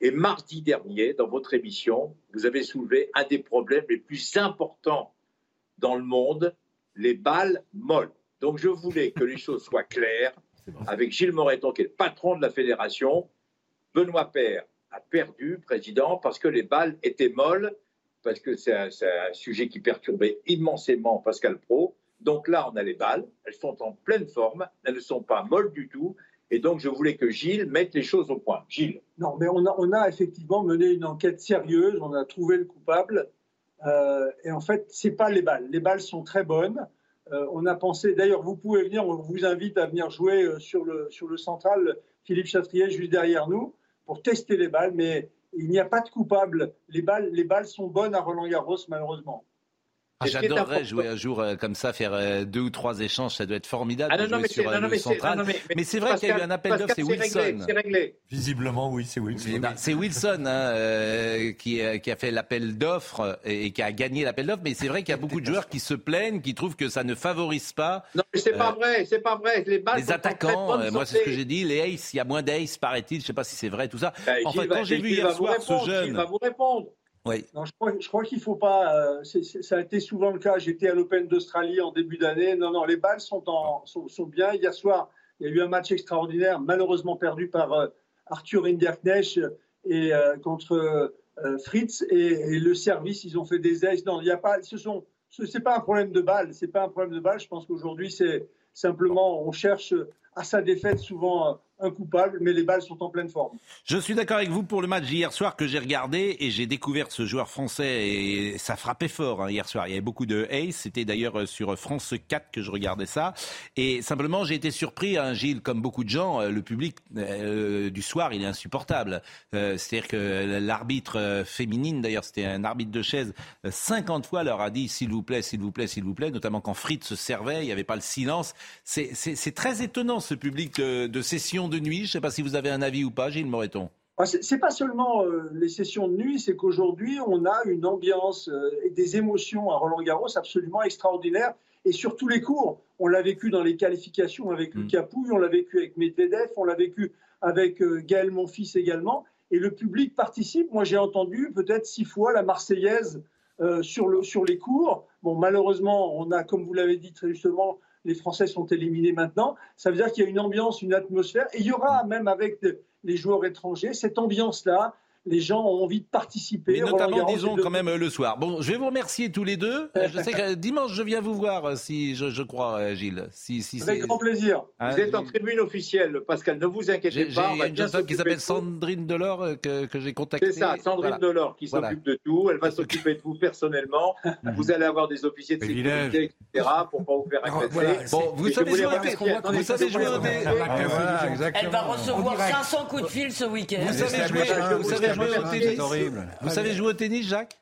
Et mardi dernier, dans votre émission, vous avez soulevé un des problèmes les plus importants dans le monde les balles molles. Donc je voulais que les choses soient claires (laughs) avec Gilles Moreton, qui est le patron de la fédération. Benoît Père a perdu, président, parce que les balles étaient molles, parce que c'est un, c'est un sujet qui perturbait immensément Pascal Pro. Donc là, on a les balles, elles sont en pleine forme, elles ne sont pas molles du tout. Et donc, je voulais que Gilles mette les choses au point. Gilles. Non, mais on a, effectivement mené une enquête sérieuse, on a trouvé le coupable. Euh, et en fait, c'est pas les balles. Les balles sont très bonnes. Euh, on a pensé, d'ailleurs, vous pouvez venir, on vous invite à venir jouer euh, sur le, sur le central Philippe Chatrier, juste derrière nous, pour tester les balles. Mais il n'y a pas de coupable. Les balles, les balles sont bonnes à Roland Garros, malheureusement. Ah, J'adorerais jouer un jour euh, comme ça, faire euh, deux ou trois échanges, ça doit être formidable. Ah non, de non, jouer mais c'est sur non, non, le mais c'est- central. mais- Mais c'est vrai qu'il y a eu un appel d'offres, c'est Wilson. réglé, C'est réglé. Visiblement, oui, c'est Wilson. C'est Wilson hein, euh, qui, euh, qui a fait l'appel d'offres et, et qui a gagné l'appel d'offres, mais c'est vrai qu'il y a beaucoup de joueurs qui se plaignent, qui trouvent que ça ne favorise pas Non, mais c'est Euh, pas vrai, c'est pas vrai. Les balles les en attaquants. euh, moi, c'est ce que j'ai dit. Les aces, il y a moins d'aces, paraît-il. Je sais pas si c'est vrai tout ça. Enfin, Gilles va- quand j'ai vu hier soir ce jeune, va vous répondre. Oui. Non, je crois, qu'il ne faut pas. euh, ça a été souvent le cas. J'étais à l'Open d'Australie en début d'année. Non, non, les balles sont, en, sont, bien. Hier soir, il y a eu un match extraordinaire, malheureusement perdu par euh, Arthur Hinderknecht et, euh, contre euh, Fritz. Et, et le service, ils ont fait des aces. Non, il n'y a pas. Ce sont. Ce n'est pas un problème de balles. C'est pas un problème de balles. Je pense qu'aujourd'hui, c'est simplement on cherche à sa défaite souvent euh, un coupable, mais les balles sont en pleine forme. Je suis d'accord avec vous pour le match d'hier soir que j'ai regardé et j'ai découvert ce joueur français et ça frappait fort hein, hier soir. Il y avait beaucoup de ace. C'était d'ailleurs euh, sur France 4 que je regardais ça. Et simplement, j'ai été surpris, hein, Gilles, comme beaucoup de gens, euh, le public euh, du soir, il est insupportable. Euh, C'est-à-dire que l'arbitre euh, féminine, d'ailleurs, c'était un arbitre de chaise, euh, 50 fois leur a dit s'il vous plaît, s'il vous plaît, s'il vous plaît, notamment quand Fritz se servait, il n'y avait pas le silence. C'est très étonnant ce public de, de session de nuit. Je ne sais pas si vous avez un avis ou pas, Gilles Moreton. Ah, C'est pas seulement euh, les sessions de nuit, c'est qu'aujourd'hui, on a une ambiance euh, et des émotions à Roland Garros absolument extraordinaires. Et sur tous les cours, on l'a vécu dans les qualifications avec Lucas Pouille, on l'a vécu avec Medvedev, on l'a vécu avec euh, Gaël Monfils également. Et le public participe. Moi, j'ai entendu peut-être six fois la Marseillaise euh, sur, le, sur les cours. Bon, malheureusement, on a, comme vous l'avez dit très justement, les Français sont éliminés maintenant. Ça veut dire qu'il y a une ambiance, une atmosphère. Et il y aura même avec les joueurs étrangers cette ambiance-là. Les gens ont envie de participer. Mais notamment, Garros disons quand même le soir. Bon, je vais vous remercier tous les deux. (laughs) Je sais que dimanche, je viens vous voir, si je, je crois, euh, Gilles. Si, si Avec grand plaisir. Hein, Vous êtes en tribune officielle, Pascal. Ne vous inquiétez J'ai j'ai pas. va une jeune femme qui s'appelle. Sandrine Delors euh, que, que j'ai contactée. C'est ça, Sandrine Voilà. Delors qui Voilà. s'occupe de tout. Elle va s'occuper de vous personnellement. (laughs) vous allez avoir des officiers de sécurité, etc. pour pas vous faire agresser. voilà, Bon, vous savez jouer Vous savez jouer. Ah. Elle va recevoir En direct. 500 coups de fil ce week-end. Vous savez jouer, savez jouer au tennis Vous savez jouer au tennis, Jacques?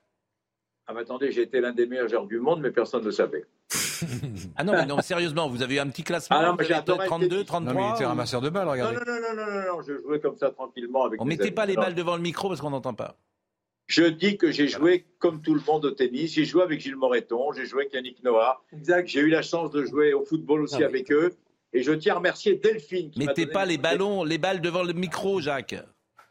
Ah, mais attendez, j'ai été l'un des meilleurs joueurs du monde, mais personne ne le savait. (laughs) Ah non, mais non, sérieusement, vous avez eu un petit classement Ah non, mais j'ai avez adoré le 32, tennis. 33 Non, mais il était ramasseur de balles, Non, regardez. non, non, non, non, non, non, je jouais comme ça tranquillement avec On mes mettait pas les balles devant le micro parce qu'on n'entend pas. Je dis que j'ai joué comme tout le monde au tennis. J'ai joué avec Gilles Moreton, j'ai joué avec Yannick Noah. J'ai eu la chance de jouer au football aussi Ah oui. avec eux. Et je tiens à remercier Delphine. Mettez pas les ballons, les balles devant le micro, Jacques.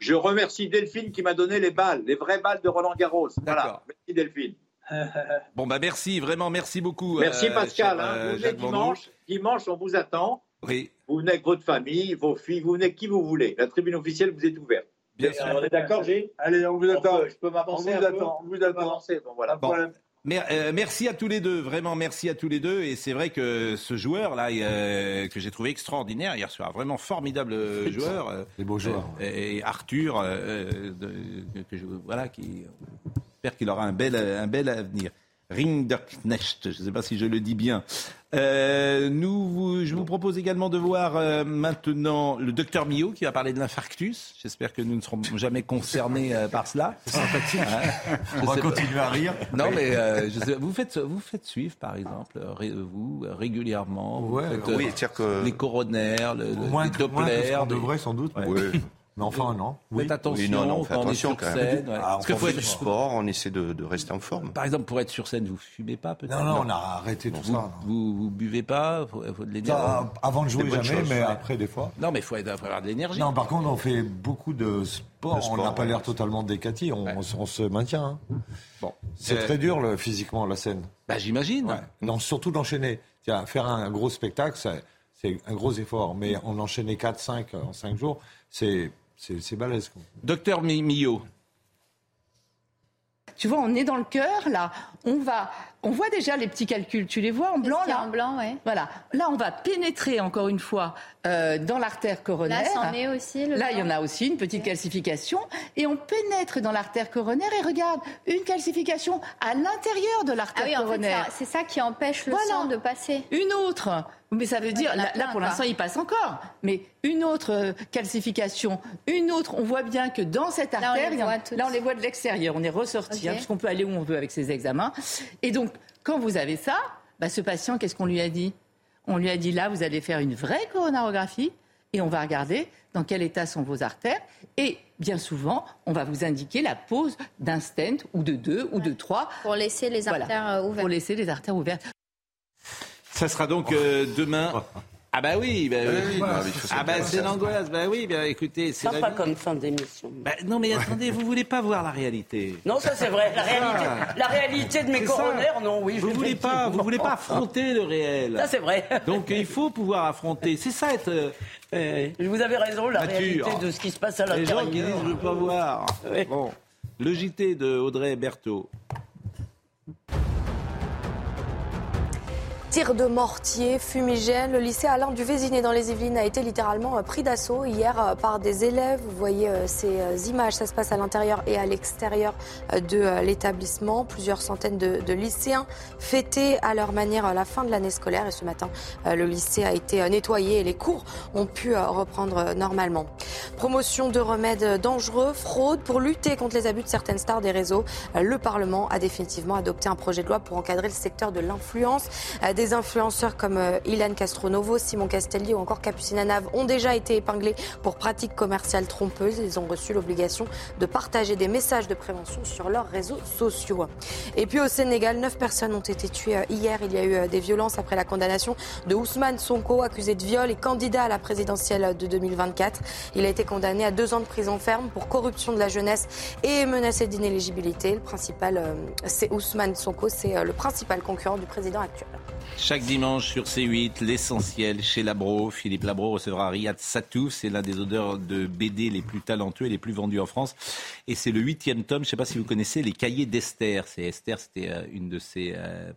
Je remercie Delphine qui m'a donné les balles, les vraies balles de Roland Garros. Voilà. Merci Delphine. (laughs) Bon, bah merci, vraiment, merci beaucoup. Merci euh, Pascal. cher, hein. euh, vous venez dimanche. Dimanche, on vous attend. Oui. Vous venez avec votre famille, vos filles, vous venez avec qui vous voulez. La tribune officielle vous est ouverte. Bien sûr. On est d'accord, Gilles? Allez, on vous attend. peut- Je peux m'avancer On un vous peu attend, on vous attend. Bon, voilà. Bon. Euh, merci à tous les deux, vraiment merci à tous les deux. Et c'est vrai que ce joueur-là, euh, que j'ai trouvé extraordinaire hier soir, vraiment formidable euh, (laughs) joueur. Des beaux joueurs. et Arthur, euh, de- que je- voilà, qui j'espère qu'il aura un bel, un bel avenir. Rinderknecht, je ne sais pas si je le dis bien. Euh, nous, vous- je vous propose également de voir euh, maintenant le docteur Millot qui va parler de l'infarctus. J'espère que nous ne serons jamais concernés euh, par cela. sympathique. Hein On va pas. continuer à rire. Non, mais euh, je sais- vous faites vous faites suivre, par exemple, ré- vous régulièrement. vous Ouais, faites, oui, euh, c'est-à-dire que- les coronaires, le, Moins les que, moins que ce Doppler, qu'on devrait sans doute. Ouais. Mais enfin, non. Oui. Faites attention Oui, non, non, on fait quand on est attention sur quand même. scène. ouais. Ah, Parce que on faut être- du sport, on essaie de, de rester en forme. Par exemple, pour être sur scène, vous fumez pas peut-être? Non, non, on a arrêté tout vous, ça. Vous, vous buvez pas faut, faut de l'énergie. Ça, avant de jouer, jamais, choses, mais ouais. après, des fois. Non, mais il faut, avoir de l'énergie. Non, par contre, on fait beaucoup de sport. On n'a pas ouais. l'air totalement décati. On, on se- on se maintient. hein. Bon. C'est Euh, très dur le, physiquement la scène. Bah, j'imagine. Ouais. Non, surtout d'enchaîner. Tiens, faire un, gros spectacle, c'est un gros effort. Mais en enchaîner 4, 5 en 5 jours, c'est c'est balèze. quoi. Docteur Mi- Millot. Tu vois, on est dans le cœur, là. On va, on voit déjà les petits calculs. Tu les vois en blanc, là En blanc, ouais. Voilà. Là, on va pénétrer encore une fois euh, dans l'artère coronaire. Là, c'en est aussi, le Là, il y en a aussi une petite calcification. Et on pénètre dans l'artère coronaire et regarde, une calcification à l'intérieur de l'artère Ah oui, en fait, coronaire. c'est ça qui empêche le Voilà. sang de passer. Une autre. Mais ça veut dire, là, pour l'instant, il passe encore. Mais une autre euh, calcification, une autre, on voit bien que dans cette Là, on artère, les voit là, on les voit de l'extérieur. On est ressorti, hein, puisqu'on peut aller où on veut avec ces examens. Et donc, quand vous avez ça, bah, ce patient, qu'est-ce qu'on lui a dit? On lui a dit, là, vous allez faire une vraie coronarographie et on va regarder dans quel état sont vos artères. Et bien souvent, on va vous indiquer la pose d'un stent ou de deux ou de trois. Pour laisser les artères euh, ouvertes. Pour laisser les artères ouvertes. Ça sera donc euh, demain. (laughs) Ah bah oui, bah, Ah oui. oui, bah, ah bah c'est l'angoisse. Bah oui, bah écoutez, c'est la vie. comme fin d'émission. Bah, non mais attendez, vous voulez pas voir la réalité. Non, ça c'est vrai. La réalité, la réalité de mes ça. coronaires, non, oui. Vous voulez pas, vous voulez pas (laughs) affronter le réel. Ça, c'est vrai. Donc il faut pouvoir affronter. C'est ça être. euh, Vous avez raison, la mature. réalité de ce qui se passe à Les l'intérieur. gens qui disent je veux pas voir. Bon, le JT de Audrey Berthaud. Tir de mortier, fumigène, le lycée Alain du Vésiné dans les Yvelines a été littéralement euh, pris d'assaut hier euh, par des élèves. Vous voyez euh, ces images, ça se passe à l'intérieur et à l'extérieur de l'établissement. Plusieurs centaines de, de lycéens fêtaient à leur manière la fin de l'année scolaire et ce matin, le lycée a été nettoyé et les cours ont pu reprendre normalement. Promotion de remèdes dangereux, fraude pour lutter contre les abus de certaines stars des réseaux. Le Parlement a définitivement adopté un projet de loi pour encadrer le secteur de l'influence. Des influenceurs comme euh, Ilan Castronovo, Simon Castelli ou encore Capucine Nave ont déjà été épinglés pour pratiques commerciales trompeuses. Ils ont reçu l'obligation de partager des messages de prévention sur leurs réseaux sociaux. Et puis au Sénégal, neuf personnes ont été tuées euh, hier. Il y a eu euh, des violences après la condamnation de Ousmane Sonko, accusé de viol et candidat à la présidentielle de 2024. Il a été condamné à deux ans de prison ferme pour corruption de la jeunesse et menacé d'inéligibilité. Le principal, c'est Ousmane Sonko, c'est le principal concurrent du président actuel. Chaque dimanche sur C8, l'essentiel chez Labro. Philippe Labro recevra Riyad Satouf. C'est l'un des auteurs de BD les plus talentueux et les plus vendus en France. Et c'est le huitième tome. Je ne sais pas si vous connaissez les cahiers d'Esther. C'est Esther, c'était euh, une de ses euh,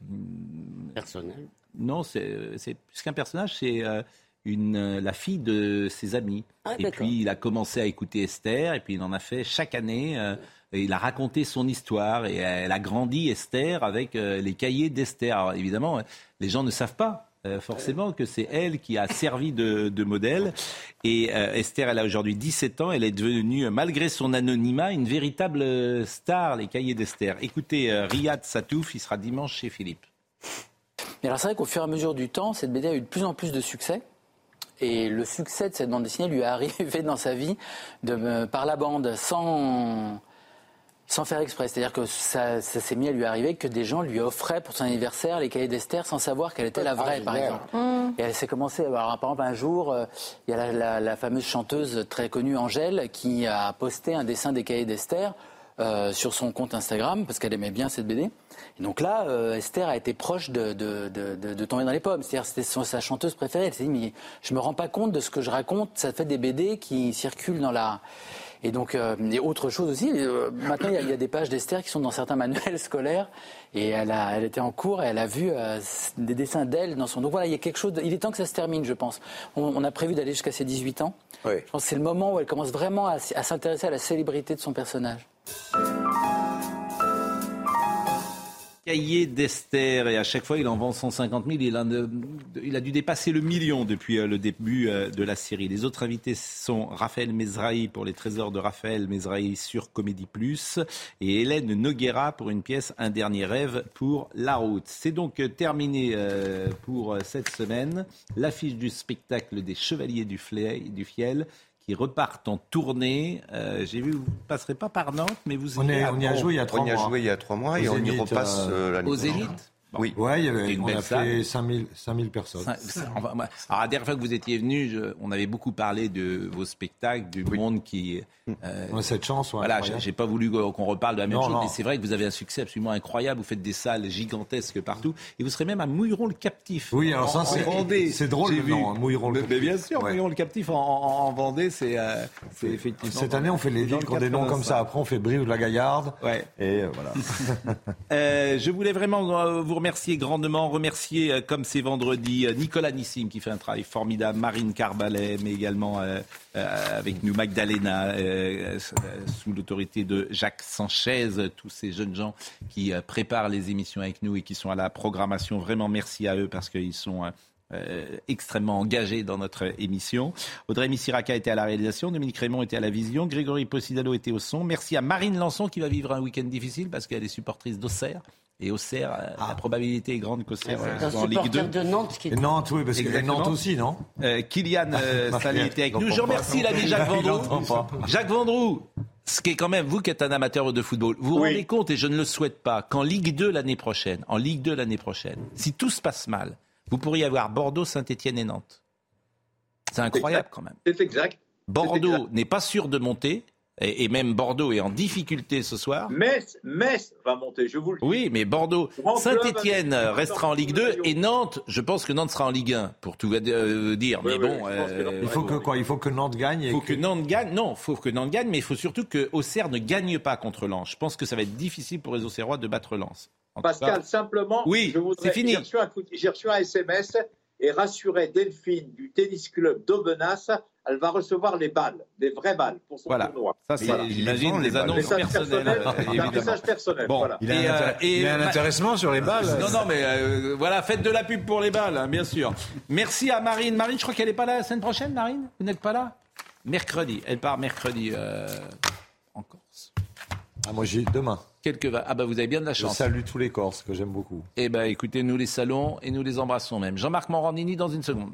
Personnel. Non, c'est c'est plus qu'un personnage, c'est euh, une, euh, la fille de ses amis. Ah, et puis il a commencé à écouter Esther, et puis il en a fait chaque année. euh, il a raconté son histoire, et elle a grandi Esther avec euh, les cahiers d'Esther. Alors évidemment, euh, les gens ne savent pas. euh, forcément que c'est elle qui a servi de, modèle. Et Esther, elle a aujourd'hui 17 ans. Elle est devenue, malgré son anonymat, une véritable star, les cahiers d'Esther. Écoutez, Riyad Satouf, il sera dimanche chez Philippe. Mais alors c'est vrai qu'au fur et à mesure du temps, cette BD a eu de plus en plus de succès. Et le succès de cette bande dessinée lui est (laughs) arrivé dans sa vie par la bande sans, sans faire exprès. C'est-à-dire que ça, ça s'est mis à lui arriver que des gens lui offraient pour son anniversaire les cahiers d'Esther sans savoir qu'elle était la vraie, par génial. exemple. Et elle s'est commencé. Alors, par exemple, un jour, euh, il y a la, la- la fameuse chanteuse très connue Angèle qui a posté un dessin des cahiers d'Esther euh, sur son compte Instagram parce qu'elle aimait bien cette BD. Et donc là, euh, Esther a été proche de, de, de, de- de tomber dans les pommes. C'est-à-dire c'était son- sa chanteuse préférée. Elle s'est dit, mais je me rends pas compte de ce que je raconte. Ça fait des BD qui circulent dans la... Et donc, euh, et autre chose aussi, euh, maintenant il y, a, il y a des pages d'Esther qui sont dans certains (laughs) manuels scolaires, et elle, a, elle était en cours et elle a vu euh, des dessins d'elle dans son. Donc voilà, il y a quelque chose. de- il est temps que ça se termine, je pense. On, on a prévu d'aller jusqu'à ses 18 ans. Je pense que c'est le moment où elle commence vraiment à s'intéresser à la célébrité de son personnage. Cahier d'Esther et à chaque fois il en vend 150 000. Il, a- dû dépasser le million depuis euh, le début euh, de la série. Les autres invités sont Raphaël Mezrahi pour les trésors de Raphaël Mezrahi sur Comédie Plus et Hélène Noguera pour une pièce Un dernier rêve pour La Route. C'est donc euh, terminé pour cette semaine. L'affiche du spectacle des Chevaliers du Fiel qui repartent en tournée. Euh, J'ai vu, vous ne passerez pas par Nantes, mais vous On irez est- à on y a joué il y a trois On y a mois. joué il y a trois mois et on y repasse euh, euh, l'année Au Zénith Oui. Ouais, il y avait, on a salle. fait 5000, 5000 personnes. Enfin, alors, la dernière fois que vous étiez venu, je- on avait beaucoup parlé de vos spectacles, du monde qui. euh, On a cette chance, ouais, voilà, j'ai pas voulu qu'on reparle de la même Non, chose, non. mais c'est vrai que vous avez un succès absolument incroyable. Vous faites des salles gigantesques partout, et vous serez même à Mouilleron le Captif. Oui, alors ça, En- c'est- Vendée. c'est drôle, vu. nom, hein, Mouilleron le mais bien sûr, Ouais. Mouilleron le Captif en, en- en Vendée, c'est euh, effectivement. Cette année, on fait les villes le qui ont des noms comme ça. 85. Après, on fait Brive-la-Gaillarde. Ouais. Et euh, voilà. (laughs) Euh, je voulais vraiment euh, vous remercier grandement, remercier euh, comme c'est vendredi euh, Nicolas Nissim qui fait un travail formidable, Marine Carbalet, mais également euh, avec nous Magdalena, sous l'autorité de Jacques Sanchez, tous ces jeunes gens qui préparent les émissions avec nous et qui sont à la programmation. Vraiment merci à eux parce qu'ils sont... extrêmement engagés dans notre émission. Audrey Missiraka était à la réalisation, Dominique Raymond était à la vision, Grégory Possidalo était au son. Merci à Marine Lançon qui va vivre un week-end difficile parce qu'elle est supportrice d'Auxerre. Et Auxerre, euh, la probabilité est grande qu'Auxerre C'est un soit en Ligue 2. supporter de Nantes qui est Nantes, oui, parce que. Nantes aussi, non Euh, Kylian euh, (laughs) Salé était avec nous. Je remercie l'ami Jacques Vendroux. Jacques Vendroux, ce qui est quand même, vous qui êtes un amateur de football, vous vous Oui. rendez compte, et je ne le souhaite pas, qu'en Ligue 2 l'année prochaine, en Ligue 2 l'année prochaine, si tout se passe mal, vous pourriez avoir Bordeaux, Saint-Etienne et Nantes. C'est incroyable quand même. C'est exact. Bordeaux n'est pas sûr de monter, et, et même Bordeaux est en difficulté ce soir. Metz, Metz va monter, je vous le dis. Oui, mais Bordeaux, avec- restera en Ligue 2 et Nantes, je pense que Nantes sera en Ligue 1 pour tout euh, dire. mais oui, bon, euh, Il faut que quoi Il faut que Nantes gagne. il faut que Nantes gagne. Non, il faut que Nantes gagne, mais il faut surtout que Auxerre ne gagne pas contre Lens. Je pense que ça va être difficile pour les Auxerrois de battre Lens. Pascal, cas, simplement, Oui, je voudrais- c'est fini. J'ai reçu, un coup- j'ai reçu un SMS et rassurer Delphine du tennis club d'Aubenas, elle va recevoir les balles, des vraies balles pour son Voilà. tournoi. Ça, c'est, Voilà. j'imagine, les annonces Message personnelles, personnel, euh, un message personnel. Bon, voilà. Il a, Et, un, euh, intér- et- il a un intéressement sur les balles. Non, non, mais euh, voilà, faites de la pub pour les balles, hein, bien sûr. Merci à Marine. Marine, je crois qu'elle n'est pas là la semaine prochaine, Marine Vous n'êtes pas là Mercredi. Elle part mercredi euh, en Corse. Ah, moi, j'ai demain. Quelques va- Ah bah vous avez bien de la Je chance. salue tous les Corses que j'aime beaucoup. Eh ben écoutez, nous les salons et nous les embrassons même. Jean-Marc Morandini dans une seconde.